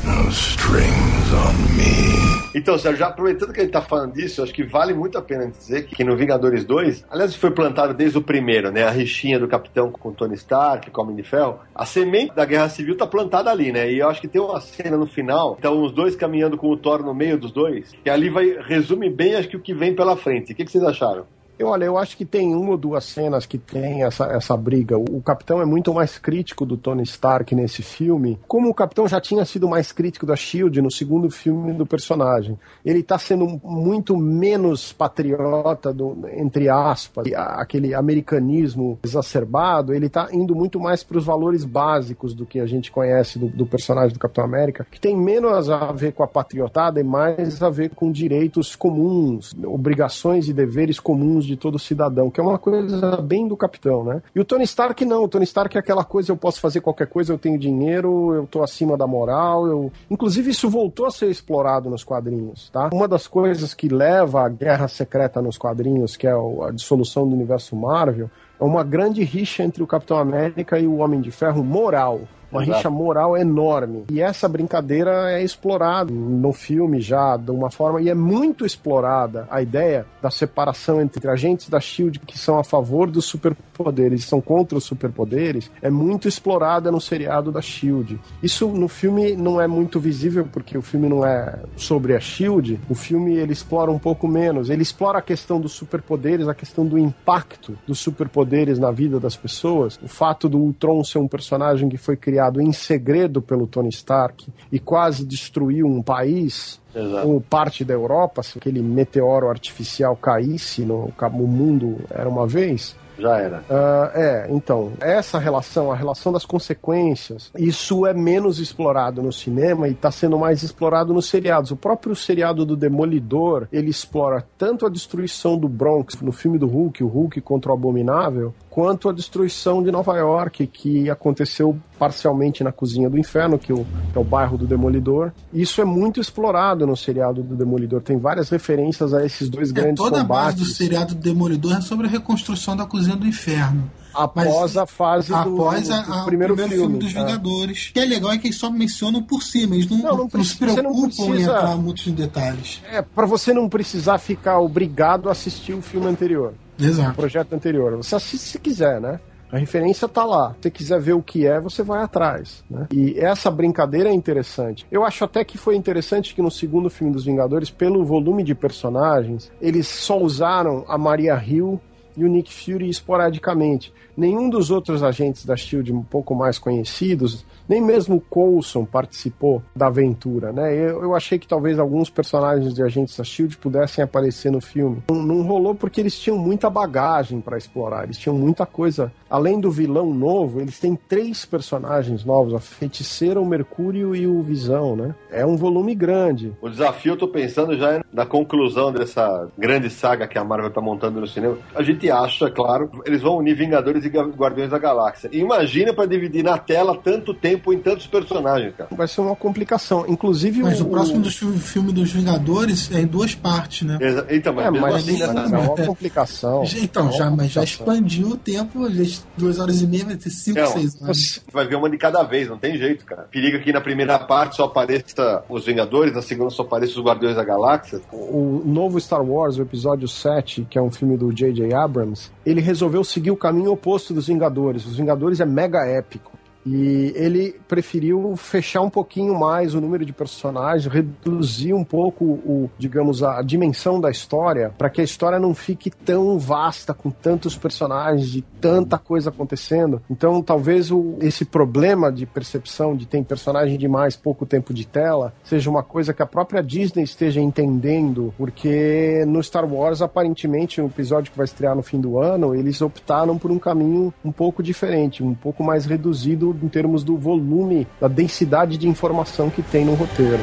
[SPEAKER 5] No strings on me.
[SPEAKER 1] Então, Sérgio, já aproveitando que ele tá falando disso, acho que vale muito a pena dizer que no Vingadores 2, aliás, foi plantado desde o primeiro, né? A rixinha do Capitão com o Tony Stark, com o Homem de Ferro. A semente da Guerra Civil tá plantada ali, né? E eu acho que tem uma cena no final, então os dois caminhando com o Thor no meio dos dois, que ali vai resume bem, acho que o que vem pela frente. O que, que vocês acharam?
[SPEAKER 4] Eu, olha, eu acho que tem uma ou duas cenas que tem essa, essa briga. O, o Capitão é muito mais crítico do Tony Stark nesse filme. Como o Capitão já tinha sido mais crítico da SHIELD no segundo filme do personagem. Ele tá sendo muito menos patriota, do, entre aspas, aquele americanismo exacerbado. Ele tá indo muito mais para os valores básicos do que a gente conhece do, do personagem do Capitão América, que tem menos a ver com a patriotada e mais a ver com direitos comuns, obrigações e deveres comuns de todo cidadão, que é uma coisa bem do capitão, né? E o Tony Stark não, o Tony Stark é aquela coisa, eu posso fazer qualquer coisa, eu tenho dinheiro, eu tô acima da moral, eu... Inclusive isso voltou a ser explorado nos quadrinhos, tá? Uma das coisas que leva à guerra secreta nos quadrinhos, que é a dissolução do universo Marvel, é uma grande rixa entre o Capitão América e o Homem de Ferro moral. Uma
[SPEAKER 1] Exato.
[SPEAKER 4] rixa moral enorme. E essa brincadeira é explorada no filme já de uma forma, e é muito explorada a ideia da separação entre agentes da SHIELD que são a favor dos superpoderes e são contra os superpoderes, é muito explorada no seriado da SHIELD. Isso no filme não é muito visível porque o filme não é sobre a SHIELD, o filme ele explora um pouco menos, ele explora a questão dos superpoderes, a questão do impacto dos superpoderes na vida das pessoas, o fato do Ultron ser um personagem que foi criado em segredo pelo Tony Stark e quase destruiu um país
[SPEAKER 1] Exato.
[SPEAKER 4] ou parte da Europa, se aquele meteoro artificial caísse no no mundo era uma vez,
[SPEAKER 1] Já era.
[SPEAKER 4] ah, é, então, essa relação, a relação das consequências, isso é menos explorado no cinema e está sendo mais explorado nos seriados. O próprio seriado do Demolidor, ele explora tanto a destruição do Bronx no filme do Hulk, o Hulk contra o Abominável, quanto a destruição de Nova York, que aconteceu parcialmente na Cozinha do Inferno, que, o- que é o bairro do Demolidor. Isso é muito explorado no seriado do Demolidor. Tem várias referências a esses dois
[SPEAKER 3] É,
[SPEAKER 4] grandes
[SPEAKER 3] toda a base
[SPEAKER 4] combates
[SPEAKER 3] do seriado Demolidor é sobre a reconstrução da cozinha do inferno.
[SPEAKER 4] após
[SPEAKER 3] Mas
[SPEAKER 4] a fase do,
[SPEAKER 3] Após a,
[SPEAKER 4] do
[SPEAKER 3] a-
[SPEAKER 4] primeiro,
[SPEAKER 3] o primeiro filme,
[SPEAKER 4] filme.
[SPEAKER 3] dos
[SPEAKER 4] tá?
[SPEAKER 3] Vingadores. O que é legal é que eles só mencionam por cima, eles não,
[SPEAKER 4] Não, não
[SPEAKER 3] não se preocupam em
[SPEAKER 4] precisa-
[SPEAKER 3] entrar muito em detalhes.
[SPEAKER 4] É, pra você não precisar ficar obrigado a assistir o filme anterior,
[SPEAKER 3] Exato.
[SPEAKER 4] projeto anterior. Você assiste se quiser, né? A referência tá lá. Se quiser ver o que é, você vai atrás. Né? E essa brincadeira é interessante. Eu acho até que foi interessante que no segundo filme dos Vingadores, pelo volume de personagens, eles só usaram a Maria Hill e o Nick Fury esporadicamente. Nenhum dos outros agentes da SHIELD um pouco mais conhecidos, nem mesmo o Coulson participou da aventura, né? Eu, eu achei que talvez alguns personagens de agentes da SHIELD pudessem aparecer no filme. Não, não rolou porque eles tinham muita bagagem para explorar, eles tinham muita coisa. Além do vilão novo, eles têm três personagens novos, a Feiticeira, o Mercúrio e o Visão, né? É um volume grande.
[SPEAKER 1] O desafio, eu tô pensando já é na conclusão dessa grande saga que a Marvel tá montando no cinema. A gente acha, claro, eles vão unir Vingadores e Guardiões da Galáxia. Imagina para dividir na tela tanto tempo em tantos personagens, cara.
[SPEAKER 4] Vai ser uma complicação. Inclusive
[SPEAKER 3] Mas
[SPEAKER 4] o,
[SPEAKER 3] o próximo dos fi- filme dos Vingadores é em duas partes, né?
[SPEAKER 1] Exa- Então, mas
[SPEAKER 4] É, mas
[SPEAKER 1] assim,
[SPEAKER 4] é
[SPEAKER 1] nessa-
[SPEAKER 4] uma complicação.
[SPEAKER 3] Então,
[SPEAKER 4] É
[SPEAKER 3] já,
[SPEAKER 4] uma
[SPEAKER 3] mas já
[SPEAKER 4] complicação.
[SPEAKER 3] expandiu o tempo, já duas horas e meia, vai ter cinco,
[SPEAKER 1] Não,
[SPEAKER 3] seis horas.
[SPEAKER 4] Você-
[SPEAKER 1] vai ver uma de cada vez, não tem jeito, cara. Periga que na primeira parte só apareça os Vingadores, na segunda só apareça os Guardiões da Galáxia.
[SPEAKER 4] o novo Star Wars, o episódio 7, que é um filme do J.J. Abrams, ele resolveu seguir o caminho oposto dos Vingadores. Os Vingadores é mega épico. E ele preferiu fechar um pouquinho mais o número de personagens, reduzir um pouco o, digamos, a dimensão da história, para que a história não fique tão vasta com tantos personagens, de tanta coisa acontecendo. Então, talvez o, esse problema de percepção de tem personagem demais, pouco tempo de tela, seja uma coisa que a própria Disney esteja entendendo, porque no Star Wars, aparentemente, um episódio que vai estrear no fim do ano, eles optaram por um caminho um pouco diferente, um pouco mais reduzido em termos do volume, da densidade de informação que tem no roteiro.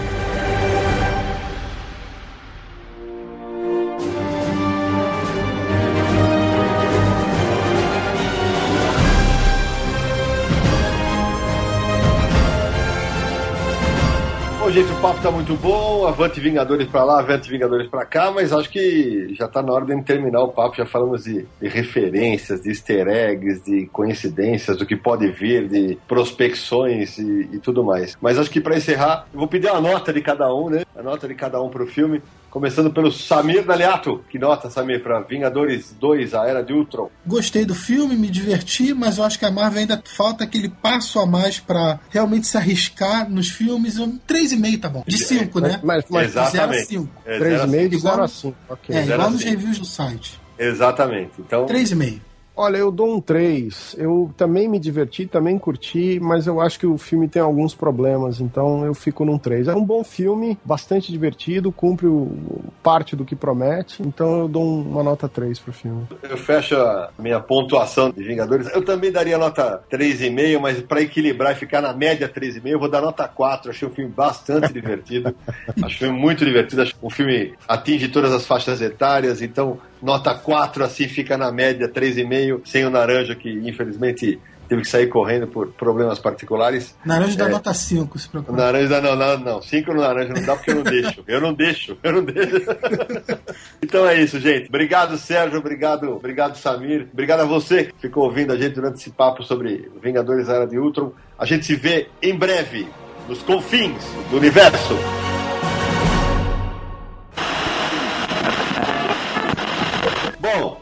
[SPEAKER 1] O papo tá muito bom. Avante Vingadores pra lá, avante Vingadores pra cá, mas acho que já tá na hora de terminar o papo. Já falamos de, de referências, de easter eggs, de coincidências, do que pode vir, de prospecções e, e tudo mais. Mas acho que pra encerrar, eu vou pedir uma nota de cada um, né? A nota de cada um pro filme. Começando pelo Samir Daliato. Que nota, Samir, pra Vingadores 2, A Era de Ultron?
[SPEAKER 3] Gostei do filme, me diverti, mas eu acho que a Marvel ainda falta aquele passo a mais pra realmente se arriscar nos filmes. Um 3,5 tá bom. De 5, né?
[SPEAKER 4] Mas, mas
[SPEAKER 1] Exato.
[SPEAKER 3] De 0 a
[SPEAKER 1] Exatamente.
[SPEAKER 3] 5.
[SPEAKER 1] É,
[SPEAKER 4] 3,5 de
[SPEAKER 3] Igual-
[SPEAKER 4] 0 a 5. Ok.
[SPEAKER 3] É, igual nos reviews do site.
[SPEAKER 1] Exatamente. Então,
[SPEAKER 3] 3,5.
[SPEAKER 4] Olha, eu dou um 3. Eu também me diverti, também curti, mas eu acho que o filme tem alguns problemas, então eu fico num 3. É um bom filme, bastante divertido, cumpre o, parte do que promete, então eu dou um- uma nota 3 pro filme.
[SPEAKER 1] Eu fecho a minha pontuação de Vingadores. Eu também daria nota 3,5, mas para equilibrar e ficar na média 3,5, eu vou dar nota 4. Achei um filme bastante divertido. Acho um filme muito divertido. O filme atinge todas as faixas etárias, então nota 4 assim fica na média 3,5, sem o Naranja que infelizmente teve que sair correndo por problemas particulares.
[SPEAKER 3] Naranja dá
[SPEAKER 1] É.
[SPEAKER 3] nota 5, se preocupa.
[SPEAKER 1] Naranja, não, não, não. Cinco no laranja não dá porque eu não deixo. Eu não deixo, eu não deixo. então é isso, gente. Obrigado, Sérgio. Obrigado, obrigado, Samir. Obrigado a você que ficou ouvindo a gente durante esse papo sobre Vingadores da Era de Ultron. A gente se vê em breve nos confins do universo.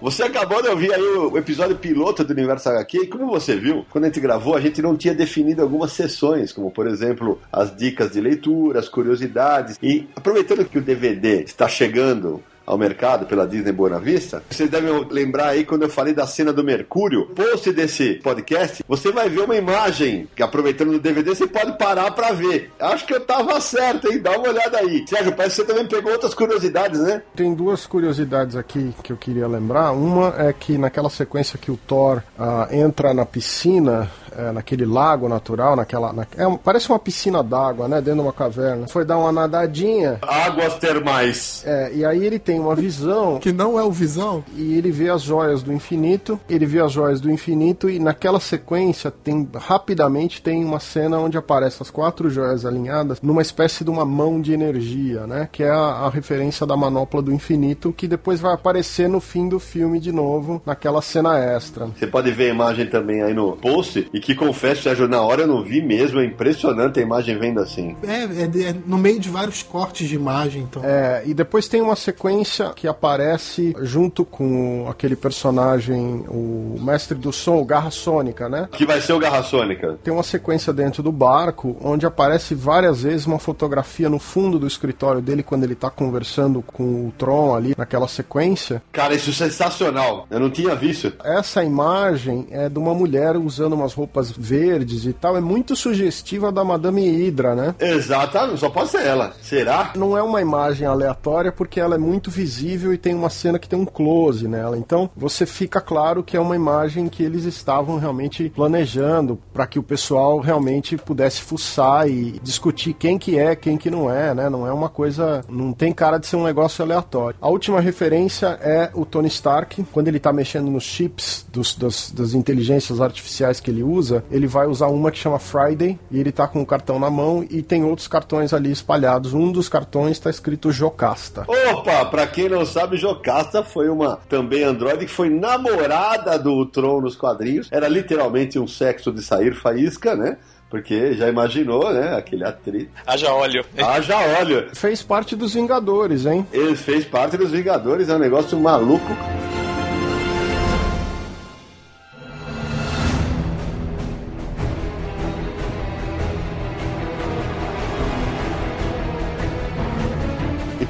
[SPEAKER 1] Você acabou de ouvir aí o episódio piloto do Universo HQ e como você viu, quando a gente gravou, a gente não tinha definido algumas sessões, como por exemplo, as dicas de leitura, as curiosidades. E aproveitando que o DVD está chegando ao mercado pela Disney Boa Vista, vocês devem lembrar aí quando eu falei da cena do Mercúrio, post desse podcast, você vai ver uma imagem que aproveitando no DVD você pode parar pra ver. Acho que eu tava certo, hein? Dá uma olhada aí. Sérgio, parece que você também pegou outras curiosidades, né?
[SPEAKER 4] Tem duas curiosidades aqui que eu queria lembrar. Uma é que naquela sequência que o Thor ah, entra na piscina, é, naquele lago natural, naquela. na- é um- parece uma piscina d'água, né? Dentro de uma caverna. Foi dar uma nadadinha.
[SPEAKER 1] Águas termais.
[SPEAKER 4] É, e aí ele tem uma visão
[SPEAKER 3] Que não é o Visão?
[SPEAKER 4] e ele vê as joias do infinito. Ele vê as joias do infinito e naquela sequência tem rapidamente tem uma cena onde aparecem as quatro joias alinhadas numa espécie de uma mão de energia, né? Que é a, a referência da manopla do infinito que depois vai aparecer no fim do filme de novo naquela cena extra.
[SPEAKER 1] Você pode ver a imagem também aí no post. E que confesso, Sérgio, na hora eu não vi mesmo. É impressionante a imagem vendo assim.
[SPEAKER 3] É, é, é no meio de vários cortes de imagem, então.
[SPEAKER 4] É, e depois tem uma sequência que aparece junto com aquele personagem, o mestre do som, o Garra Sônica, né?
[SPEAKER 1] Que vai ser o Garra Sônica.
[SPEAKER 4] Tem uma sequência dentro do barco onde aparece várias vezes uma fotografia no fundo do escritório dele quando ele tá conversando com o Tron ali naquela sequência.
[SPEAKER 1] Cara, isso é sensacional. Eu não tinha visto.
[SPEAKER 4] Essa imagem é de uma mulher usando umas roupas roupas verdes e tal, é muito sugestiva da Madame Hydra, né?
[SPEAKER 1] Exatamente, só pode ser ela. Será?
[SPEAKER 4] Não é uma imagem aleatória porque ela é muito visível e tem uma cena que tem um close nela. Então você fica claro que é uma imagem que eles estavam realmente planejando para que o pessoal realmente pudesse fuçar e discutir quem que é, quem que não é, né? Não é uma coisa, não tem cara de ser um negócio aleatório. A última referência é o Tony Stark, quando ele tá mexendo nos chips dos, das, das inteligências artificiais que ele usa, ele vai usar uma que chama Friday e ele tá com o cartão na mão e tem outros cartões ali espalhados. Um dos cartões está escrito Jocasta.
[SPEAKER 1] Opa, pra quem não sabe, Jocasta foi uma também androide que foi namorada do Tron nos quadrinhos. Era literalmente um sexo de sair faísca, né? Porque já imaginou, né? Aquele atriz.
[SPEAKER 2] Haja óleo.
[SPEAKER 1] Haja óleo.
[SPEAKER 4] Fez parte dos Vingadores, hein?
[SPEAKER 1] Ele fez parte dos Vingadores, é um negócio maluco.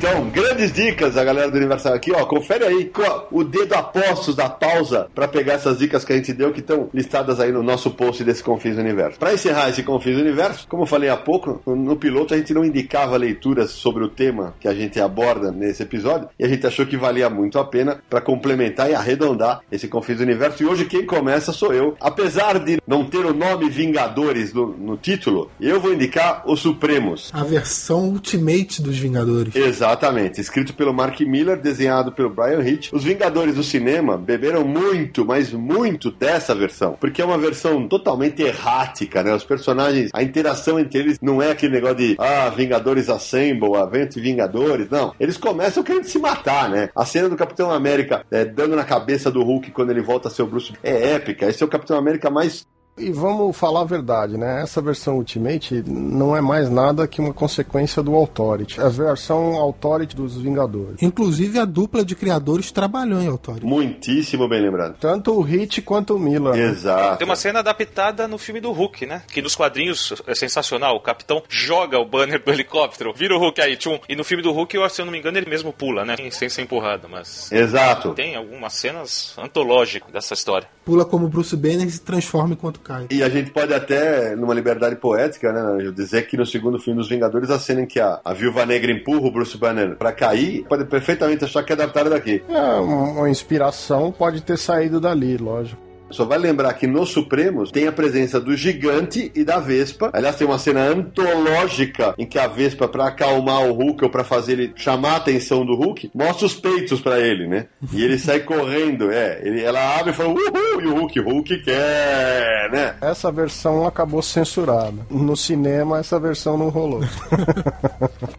[SPEAKER 1] Então, grandes dicas a galera do Universal aqui, ó. Confere aí o dedo a postos da pausa para pegar essas dicas que a gente deu que estão listadas aí no nosso post desse Confins Universo. Para encerrar esse Confins Universo, como eu falei há pouco, no piloto a gente não indicava leituras sobre o tema que a gente aborda nesse episódio e a gente achou que valia muito a pena para complementar e arredondar esse Confins Universo. E hoje quem começa sou eu. Apesar de não ter o nome Vingadores no, no título, eu vou indicar os Supremos.
[SPEAKER 3] A versão Ultimate dos Vingadores.
[SPEAKER 1] Exatamente. Escrito pelo Mark Miller, desenhado pelo Brian Hitch. Os Vingadores do cinema beberam muito, mas muito dessa versão. Porque é uma versão totalmente errática, né? Os personagens, a interação entre eles não é aquele negócio de ah, Vingadores Assemble, Avente Vingadores. Não. Eles começam querendo se matar, né? A cena do Capitão América é, dando na cabeça do Hulk quando ele volta a ser o Bruce é épica. Esse é o Capitão América mais
[SPEAKER 4] E vamos falar a verdade, né? Essa versão Ultimate não é mais nada que uma consequência do Authority. É a versão Authority dos Vingadores.
[SPEAKER 3] Inclusive, a dupla de criadores trabalhou em Authority.
[SPEAKER 1] muitíssimo bem lembrado.
[SPEAKER 4] Tanto o Hit quanto o Miller. né?
[SPEAKER 1] Exato.
[SPEAKER 2] Tem uma cena adaptada no filme do Hulk, né? Que nos quadrinhos é sensacional. O capitão joga o banner do helicóptero, vira o Hulk aí, tchum. E no filme do Hulk, eu, se eu não me engano, ele mesmo pula, né? Sem ser empurrado, mas.
[SPEAKER 1] Exato.
[SPEAKER 2] Tem algumas cenas antológicas dessa história.
[SPEAKER 3] Pula como Bruce Banner e se transforma enquanto cai.
[SPEAKER 1] E a gente pode até, numa liberdade poética, né, dizer que no segundo filme dos Vingadores, a cena em que a, a Viúva Negra empurra o Bruce Banner pra cair, pode perfeitamente achar que é adaptada daqui.
[SPEAKER 4] É, uma inspiração pode ter saído dali, lógico.
[SPEAKER 1] Só vai lembrar que nos Supremos tem a presença do Gigante e da Vespa. Aliás, tem uma cena antológica em que a Vespa, pra acalmar o Hulk ou pra fazer ele chamar a atenção do Hulk, mostra os peitos pra ele, né? E ele sai correndo, é. Ele, ela abre e fala, uhul, e o Hulk, Hulk quer, né?
[SPEAKER 4] Essa versão acabou censurada. No cinema, essa versão não rolou.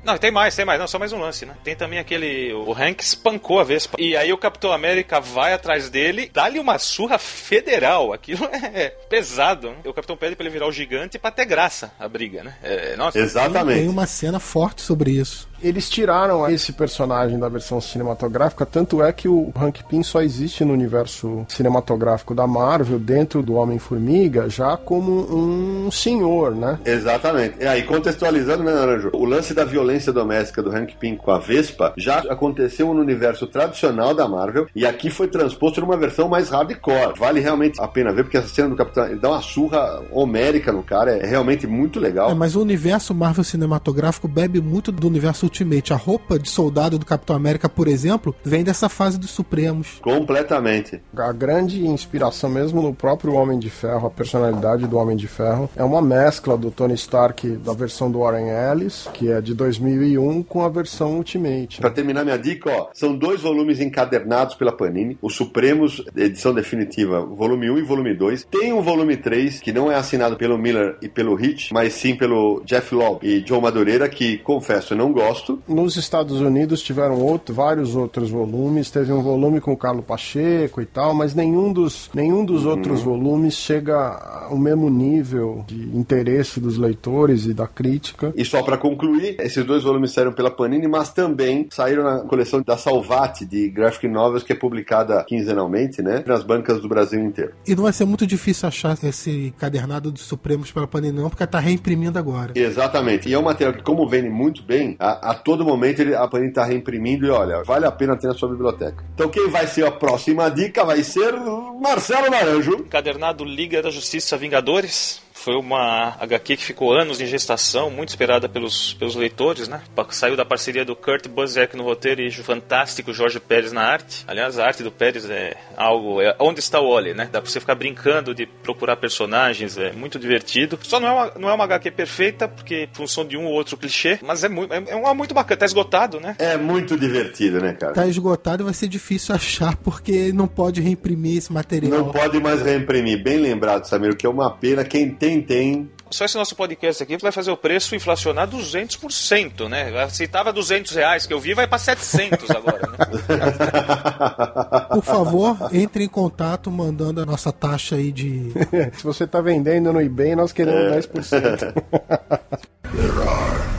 [SPEAKER 2] Não, tem mais, tem mais. Não, só mais um lance, né? Tem também aquele. O Hank espancou a Vespa. E aí o Capitão América vai atrás dele, dá-lhe uma surra federal. Aquilo é pesado. Né? O Capitão pede pra ele virar o gigante pra ter graça a briga, né? É, nossa.
[SPEAKER 3] Tem
[SPEAKER 1] Exatamente.
[SPEAKER 3] uma cena forte sobre isso.
[SPEAKER 4] Eles tiraram esse personagem da versão cinematográfica, tanto é que o Hank Pym só existe no universo cinematográfico da Marvel, dentro do Homem-Formiga, já como um senhor, né?
[SPEAKER 1] Exatamente. E aí, contextualizando, né, Naranjo? O lance da violência doméstica do Hank Pym com a Vespa já aconteceu no universo tradicional da Marvel e aqui foi transposto numa versão mais hardcore. Vale realmente a pena ver, porque essa cena do Capitão, ele dá uma surra homérica no cara, é realmente muito legal.
[SPEAKER 3] É, mas o universo Marvel cinematográfico bebe muito do universo Ultimate. A roupa de soldado do Capitão América, por exemplo, vem dessa fase dos Supremos.
[SPEAKER 1] Completamente.
[SPEAKER 4] A grande inspiração mesmo no próprio Homem de Ferro, a personalidade do Homem de Ferro, é uma mescla do Tony Stark da versão do Warren Ellis, que é de 2001, com a versão Ultimate.
[SPEAKER 1] Pra terminar minha dica, ó, são dois volumes encadernados pela Panini, os Supremos, edição definitiva, volume 1 e volume 2. Tem um volume 3, que não é assinado pelo Miller e pelo Hitch, mas sim pelo Jeff Lobb e John Madureira, que, confesso, eu não gosto.
[SPEAKER 4] Nos Estados Unidos tiveram outro, vários outros volumes, teve um volume com o Carlo Pacheco e tal, mas nenhum dos, nenhum dos outros volumes chega ao mesmo nível de interesse dos leitores e da crítica.
[SPEAKER 1] E só pra concluir, esses dois volumes saíram pela Panini, mas também saíram na coleção da Salvati, de Graphic Novels, que é publicada quinzenalmente, né? Nas bancas do Brasil inteiro.
[SPEAKER 3] E não vai ser muito difícil achar esse cadernado dos Supremos pela Panini, não, porque tá reimprimindo agora.
[SPEAKER 1] Exatamente. E é um material que, como vende muito bem, a, A todo momento ele, a Panini tá reimprimindo e olha, vale a pena ter na sua biblioteca. Então quem vai ser a próxima dica vai ser Marcelo Naranjo.
[SPEAKER 2] Encadernado Liga da Justiça Vingadores. Foi uma HQ que ficou anos em gestação, muito esperada pelos, pelos leitores, né? Saiu da parceria do Kurt Busiek no roteiro e o fantástico Jorge Pérez na arte. Aliás, a arte do Pérez é algo. É onde está o Oli, né? Dá pra você ficar brincando de procurar personagens, é muito divertido. Só não é uma, não é uma HQ perfeita, porque função de um ou outro clichê, mas é muito, é, é uma muito bacana. Tá esgotado, né?
[SPEAKER 1] É muito divertido, né, cara?
[SPEAKER 3] Tá esgotado e vai ser difícil achar, porque não pode reimprimir esse material.
[SPEAKER 1] Não pode mais reimprimir. Bem lembrado, Samir, que é uma pena. Quem tem, tem.
[SPEAKER 2] Só esse nosso podcast aqui vai fazer o preço inflacionar 200%, né? Se tava 200 reais que eu vi, vai para 700 agora, né?
[SPEAKER 3] Por favor, entre em contato mandando a nossa taxa aí de.
[SPEAKER 4] Se você tá vendendo no eBay, nós queremos
[SPEAKER 1] É.
[SPEAKER 4] 10%.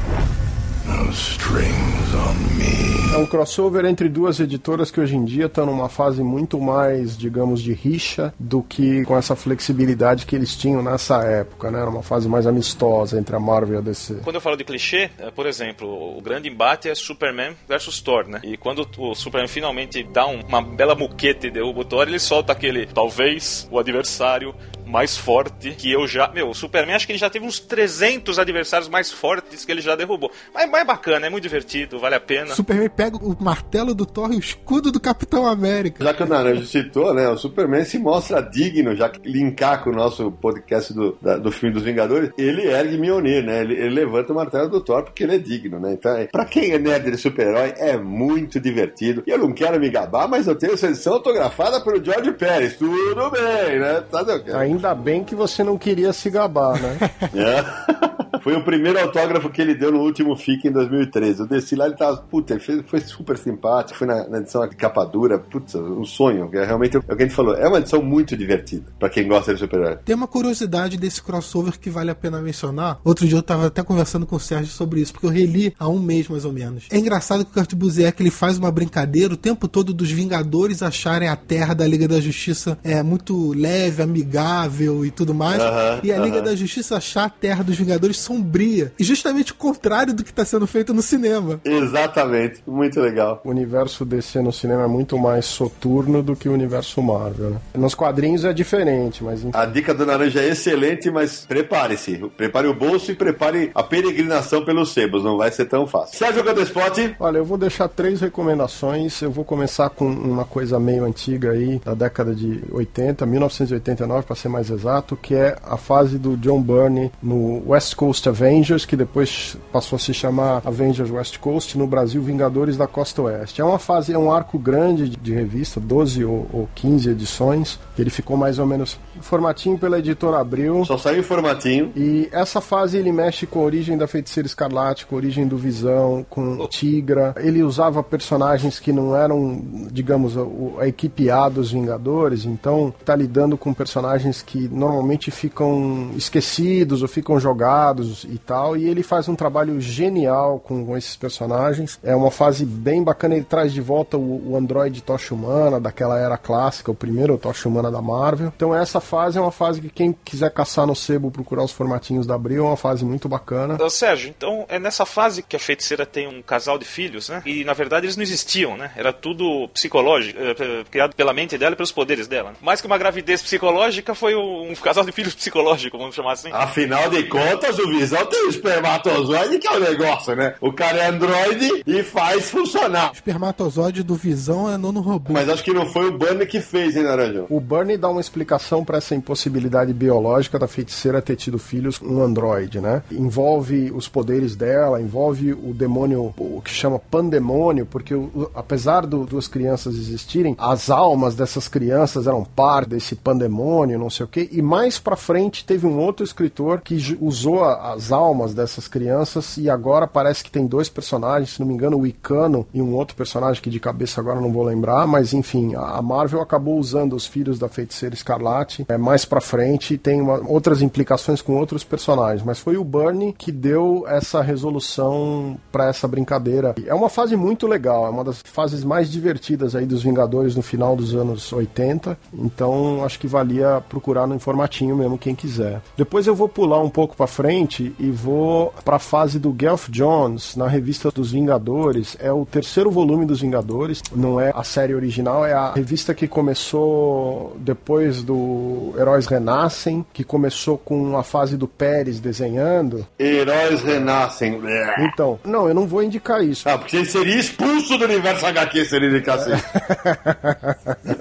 [SPEAKER 4] É um crossover entre duas editoras que hoje em dia estão numa fase muito mais, digamos, de rixa do que com essa flexibilidade que eles tinham nessa época, né? Era uma fase mais amistosa entre a Marvel e a DC.
[SPEAKER 2] Quando eu falo de clichê, é, por exemplo, o grande embate é Superman versus Thor, né? E quando o Superman finalmente dá um- uma bela muqueta e derruba o Thor, ele solta aquele, talvez, o adversário mais forte que eu já... Meu, o Superman acho que ele já teve uns 300 adversários mais fortes que ele já derrubou. Mas, mas é bacana, é muito divertido, vale a pena.
[SPEAKER 3] Superman pega o martelo do Thor e o escudo do Capitão América.
[SPEAKER 1] Já que o Naranjo citou, né? O Superman se mostra digno, já que linkar com o nosso podcast do, da- do filme dos Vingadores, ele ergue Mjolnir, né? Ele, ele levanta o martelo do Thor porque ele é digno, né? Então, é, pra quem é nerd de super-herói, é muito divertido. E eu não quero me gabar, mas eu tenho essa edição autografada pelo George Pérez. Tudo bem, né? Tá ok.
[SPEAKER 4] Ainda bem que você não queria se gabar, né?
[SPEAKER 1] É. Foi o primeiro autógrafo que ele deu no último FIC em 2013. Eu desci lá, ele tava, puta, ele fez- foi super simpático, foi na, na edição de capa dura, putz, um sonho. É realmente é o que a gente falou, é uma edição muito divertida, pra quem gosta de super-herói.
[SPEAKER 3] Tem uma curiosidade desse crossover que vale a pena mencionar. Outro dia eu tava até conversando com o Sérgio sobre isso, porque eu reli há um mês mais ou menos. É engraçado que o Kurt Busiek ele faz uma brincadeira o tempo todo dos Vingadores acharem a Terra da Liga da Justiça é muito leve, amigável e tudo mais.
[SPEAKER 1] Aham,
[SPEAKER 3] e a Liga
[SPEAKER 1] aham.
[SPEAKER 3] da Justiça achar a Terra dos Vingadores sombria. E justamente o contrário do que está sendo feito no cinema.
[SPEAKER 1] Exatamente, muito legal.
[SPEAKER 4] O universo DC no cinema é muito mais soturno do que o universo Marvel, né? Nos quadrinhos é diferente, mas enfim.
[SPEAKER 1] A dica do Naranja é excelente, mas prepare-se. Prepare o bolso e prepare a peregrinação pelos sebos, não vai ser tão fácil. Sérgio Cantespot,
[SPEAKER 4] Olha, eu vou deixar três recomendações. Eu vou começar com uma coisa meio antiga aí, da década de 80, 1989 para ser mais exato, que é a fase do John Byrne no West Coast Avengers, que depois passou a se chamar Avengers West Coast, no Brasil Vingadores da Costa Oeste. É uma fase, é um arco grande de, revista, 12 ou, ou 15 edições. Ele ficou mais ou menos formatinho pela editora Abril.
[SPEAKER 1] só saiu em formatinho.
[SPEAKER 4] E essa fase ele mexe com a origem da feiticeira escarlate, com a origem do Visão, com Tigra. Ele usava personagens que não eram, digamos, a, a equipe A dos Vingadores, então tá lidando com personagens que normalmente ficam esquecidos ou ficam jogados e tal. E ele faz um trabalho genial com, com esses personagens. É uma fase bem bacana, ele traz de volta o, o androide Tocha Humana, daquela era clássica, o primeiro Tocha Humana da Marvel. Então essa fase é uma fase que quem quiser caçar no sebo, procurar os formatinhos da Abril, é uma fase muito bacana.
[SPEAKER 2] Sérgio, então é nessa fase que a feiticeira tem um casal de filhos, né? E na verdade eles não existiam, né? Era tudo psicológico, eh, eh, criado pela mente dela e pelos poderes dela. Mais que uma gravidez psicológica, foi um casal de filhos psicológico, vamos chamar assim.
[SPEAKER 1] Afinal de contas, o Visão tem o espermatozoide, que é o negócio, né? O cara é androide e faz funcionar.
[SPEAKER 3] O espermatozoide do Visão é nono robô.
[SPEAKER 1] Mas acho que não foi o Bunny que fez, hein, Naranjão?
[SPEAKER 4] O Bernie dá uma explicação para essa impossibilidade biológica da feiticeira ter tido filhos com um androide, né? Envolve os poderes dela, envolve o demônio, o que chama pandemônio, porque o- apesar do duas crianças existirem, as almas dessas crianças eram parte desse pandemônio, não sei o quê. E mais pra frente teve um outro escritor que usou a- as almas dessas crianças e agora parece que tem dois personagens, se não me engano, o Icano e um outro personagem que de cabeça agora não vou lembrar, mas enfim, a Marvel acabou usando os filhos da feiticeira Escarlate é, mais pra frente e tem uma- outras implicações com outros personagens, mas foi o Bernie que deu essa resolução pra essa brincadeira. É uma fase muito legal, é uma das fases mais divertidas aí dos Vingadores no final dos anos 80, então acho que valia procurar no informatinho mesmo quem quiser. Depois eu vou pular um pouco pra frente frente e vou pra fase do Geoff Jones na revista dos Vingadores. É o terceiro volume dos Vingadores, não é a série original, é a revista que começou depois do Heróis Renascem, que começou com a fase do Pérez desenhando.
[SPEAKER 1] Heróis renascem.
[SPEAKER 4] Então, não, eu não vou indicar isso.
[SPEAKER 1] Ah, porque ele seria expulso do universo HQ se ele indicasse isso.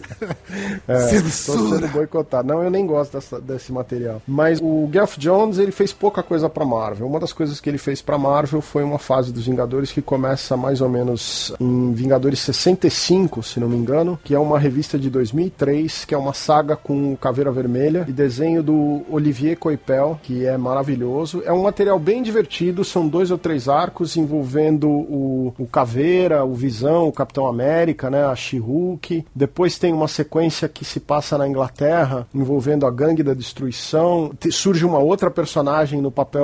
[SPEAKER 4] É, tô sendo boicotado. Não, eu nem gosto dessa- desse material. Mas o Geoff Jones, ele fez pouca coisa pra Marvel. Uma das coisas que ele fez pra Marvel foi uma fase dos Vingadores que começa mais ou menos em Vingadores 65, se não me engano, que é uma revista de 2003, que é uma saga com Caveira Vermelha e desenho do Olivier Coipel, que é maravilhoso. É um material bem divertido, são dois ou três arcos envolvendo o, o Caveira, o Visão, o Capitão América, né, a She-Hulk. Depois tem uma sequência que se passa na Inglaterra, envolvendo a Gangue da Destruição. Te- surge uma outra personagem no papel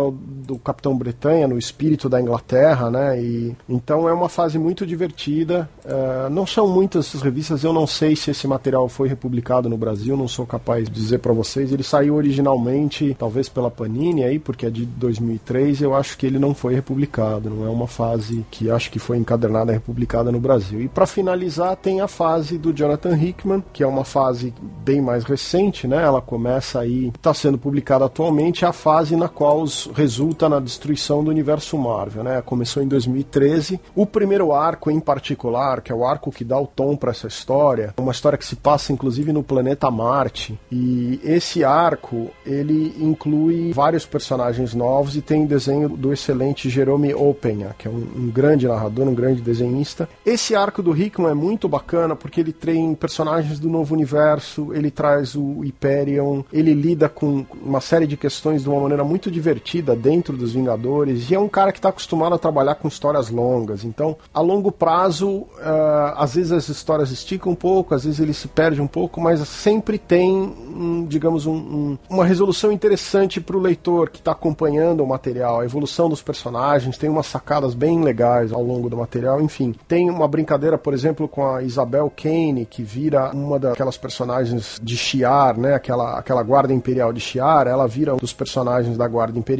[SPEAKER 4] do Capitão Bretanha, no espírito da Inglaterra, né? E então é uma fase muito divertida. Eh, não são muitas essas revistas, eu não sei se esse material foi republicado no Brasil, não sou capaz de dizer pra vocês. Ele saiu originalmente, talvez pela Panini aí, porque é de 2003, eu acho que ele não foi republicado, não é uma fase que acho que foi encadernada e republicada no Brasil. E pra finalizar, tem a fase do Jonathan Hickman, que é uma fase bem mais recente, né? Ela começa aí, está sendo publicada atualmente, é a fase na qual os- resulta na destruição do universo Marvel, né? Começou em 2013. O primeiro arco em particular, que é o arco que dá o tom para essa história, é uma história que se passa inclusive no planeta Marte. E esse arco, ele inclui vários personagens novos e tem desenho do excelente Jerome Openha, que é um, um grande narrador, um grande desenhista. Esse arco do Hickman é muito bacana porque ele tem personagens do novo universo, ele traz o Hyperion, ele lida com uma série de questões de uma maneira muito divertida dentro dos Vingadores e é um cara que está acostumado a trabalhar com histórias longas. Então, a longo prazo, ah, às vezes as histórias esticam um pouco, às vezes ele se perde um pouco, mas sempre tem, um, digamos, um- um- uma resolução interessante para o leitor que está acompanhando o material, a evolução dos personagens, tem umas sacadas bem legais ao longo do material, enfim. Tem uma brincadeira, por exemplo, com a Isabel Kane, que vira uma daquelas personagens de Shi'ar, né? Aquela, aquela guarda imperial de Shi'ar, ela vira um dos personagens da guarda imperial.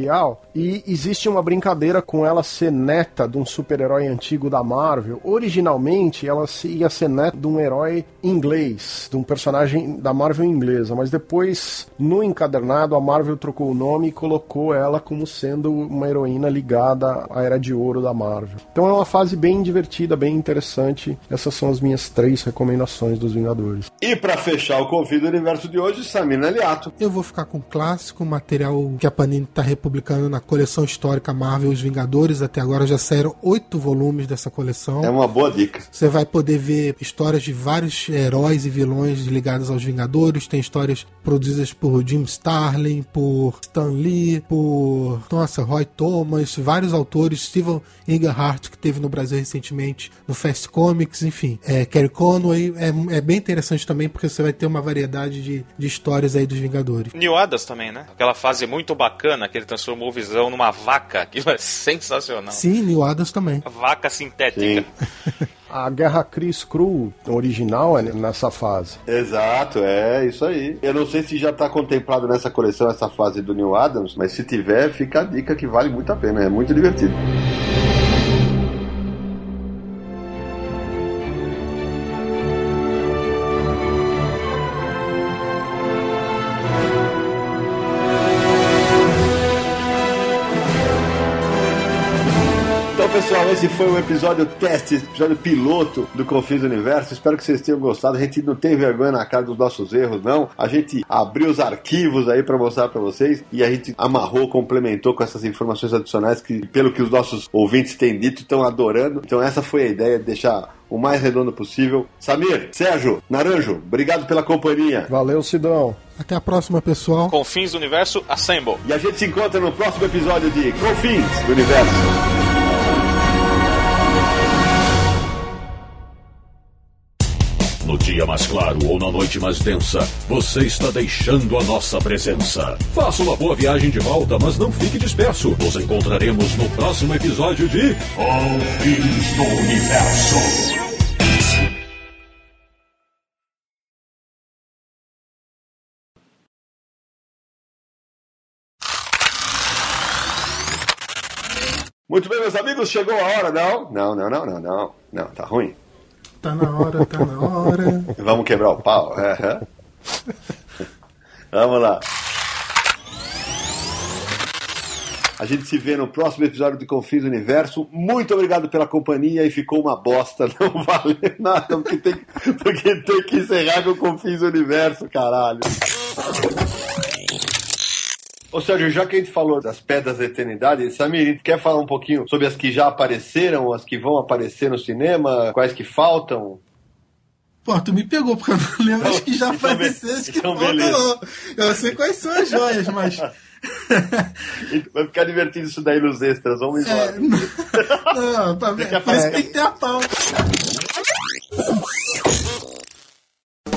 [SPEAKER 4] E existe uma brincadeira com ela ser neta de um super-herói antigo da Marvel. Originalmente, ela se- ia ser neta de um herói inglês, de um personagem da Marvel inglesa, mas depois, no encadernado, a Marvel trocou o nome e colocou ela como sendo uma heroína ligada à Era de Ouro da Marvel. Então é uma fase bem divertida, bem interessante. Essas são as minhas três recomendações dos Vingadores.
[SPEAKER 1] E pra fechar o Confio do Universo de hoje, Samina Aliato.
[SPEAKER 3] Eu vou ficar com o clássico, material que a Panini está republicando na coleção histórica Marvel Os Vingadores. Até agora já saíram oito volumes dessa coleção.
[SPEAKER 1] É uma boa dica.
[SPEAKER 3] Você vai poder ver histórias de vários heróis e vilões ligados aos Vingadores. Tem histórias produzidas por Jim Starlin, por Stan Lee, por nossa, Roy Thomas, vários autores, Steven Engelhardt, que teve no Brasil recentemente no Fast Comics, enfim. É, Kerry Conway. É, é bem interessante também porque você vai ter uma variedade de, de histórias aí dos Vingadores.
[SPEAKER 2] New Adams também, né? Aquela fase muito bacana que ele transformou o Visão numa vaca. Aquilo é sensacional.
[SPEAKER 3] Sim, Neil Adams também.
[SPEAKER 2] Vaca sintética.
[SPEAKER 4] A Guerra Cris Cru original é nessa fase.
[SPEAKER 1] Exato, é isso aí. Eu não sei se já tá contemplado nessa coleção essa fase do New Adams, mas se tiver, fica a dica que vale muito a pena. É muito divertido. Esse foi o episódio teste, episódio piloto do Confins do Universo. Espero que vocês tenham gostado. A gente não tem vergonha na cara dos nossos erros, não. A gente abriu os arquivos aí para mostrar para vocês e a gente amarrou, complementou com essas informações adicionais que, pelo que os nossos ouvintes têm dito, estão adorando. Então, essa foi a ideia, deixar o mais redondo possível. Samir, Sérgio, Naranjo, obrigado pela companhia.
[SPEAKER 4] Valeu, Sidão.
[SPEAKER 3] Até a próxima, pessoal.
[SPEAKER 2] Confins do Universo, Assemble.
[SPEAKER 1] E a gente se encontra no próximo episódio de Confins do Universo.
[SPEAKER 6] Dia mais claro ou na noite mais densa, você está deixando a nossa presença. Faça uma boa viagem de volta, mas não fique disperso. Nos encontraremos no próximo episódio de Confins do Universo.
[SPEAKER 1] Muito bem, meus amigos, chegou a hora, não? Não, não, não, não, não. Não, tá ruim.
[SPEAKER 3] Tá na hora, tá na hora.
[SPEAKER 1] Vamos quebrar o pau. é, é. Vamos lá. A gente se vê no próximo episódio de Confins do Universo. Muito obrigado pela companhia e ficou uma bosta. Não valeu nada porque tem, porque tem que encerrar com Confins do Universo, caralho. Ô Sérgio, já que a gente falou das pedras da eternidade, Samir, quer falar um pouquinho sobre as que já apareceram, as que vão aparecer no cinema, quais que faltam?
[SPEAKER 3] Pô, tu me pegou, porque eu não lembro as que já
[SPEAKER 1] Então, be-
[SPEAKER 3] apareceram, as que
[SPEAKER 1] então,
[SPEAKER 3] faltam
[SPEAKER 1] beleza.
[SPEAKER 3] não. Eu sei quais são as joias, mas...
[SPEAKER 1] Vai ficar divertido isso daí nos extras, vamos embora.
[SPEAKER 3] É, não, por isso
[SPEAKER 1] fácil.
[SPEAKER 3] tem que ter a pauta.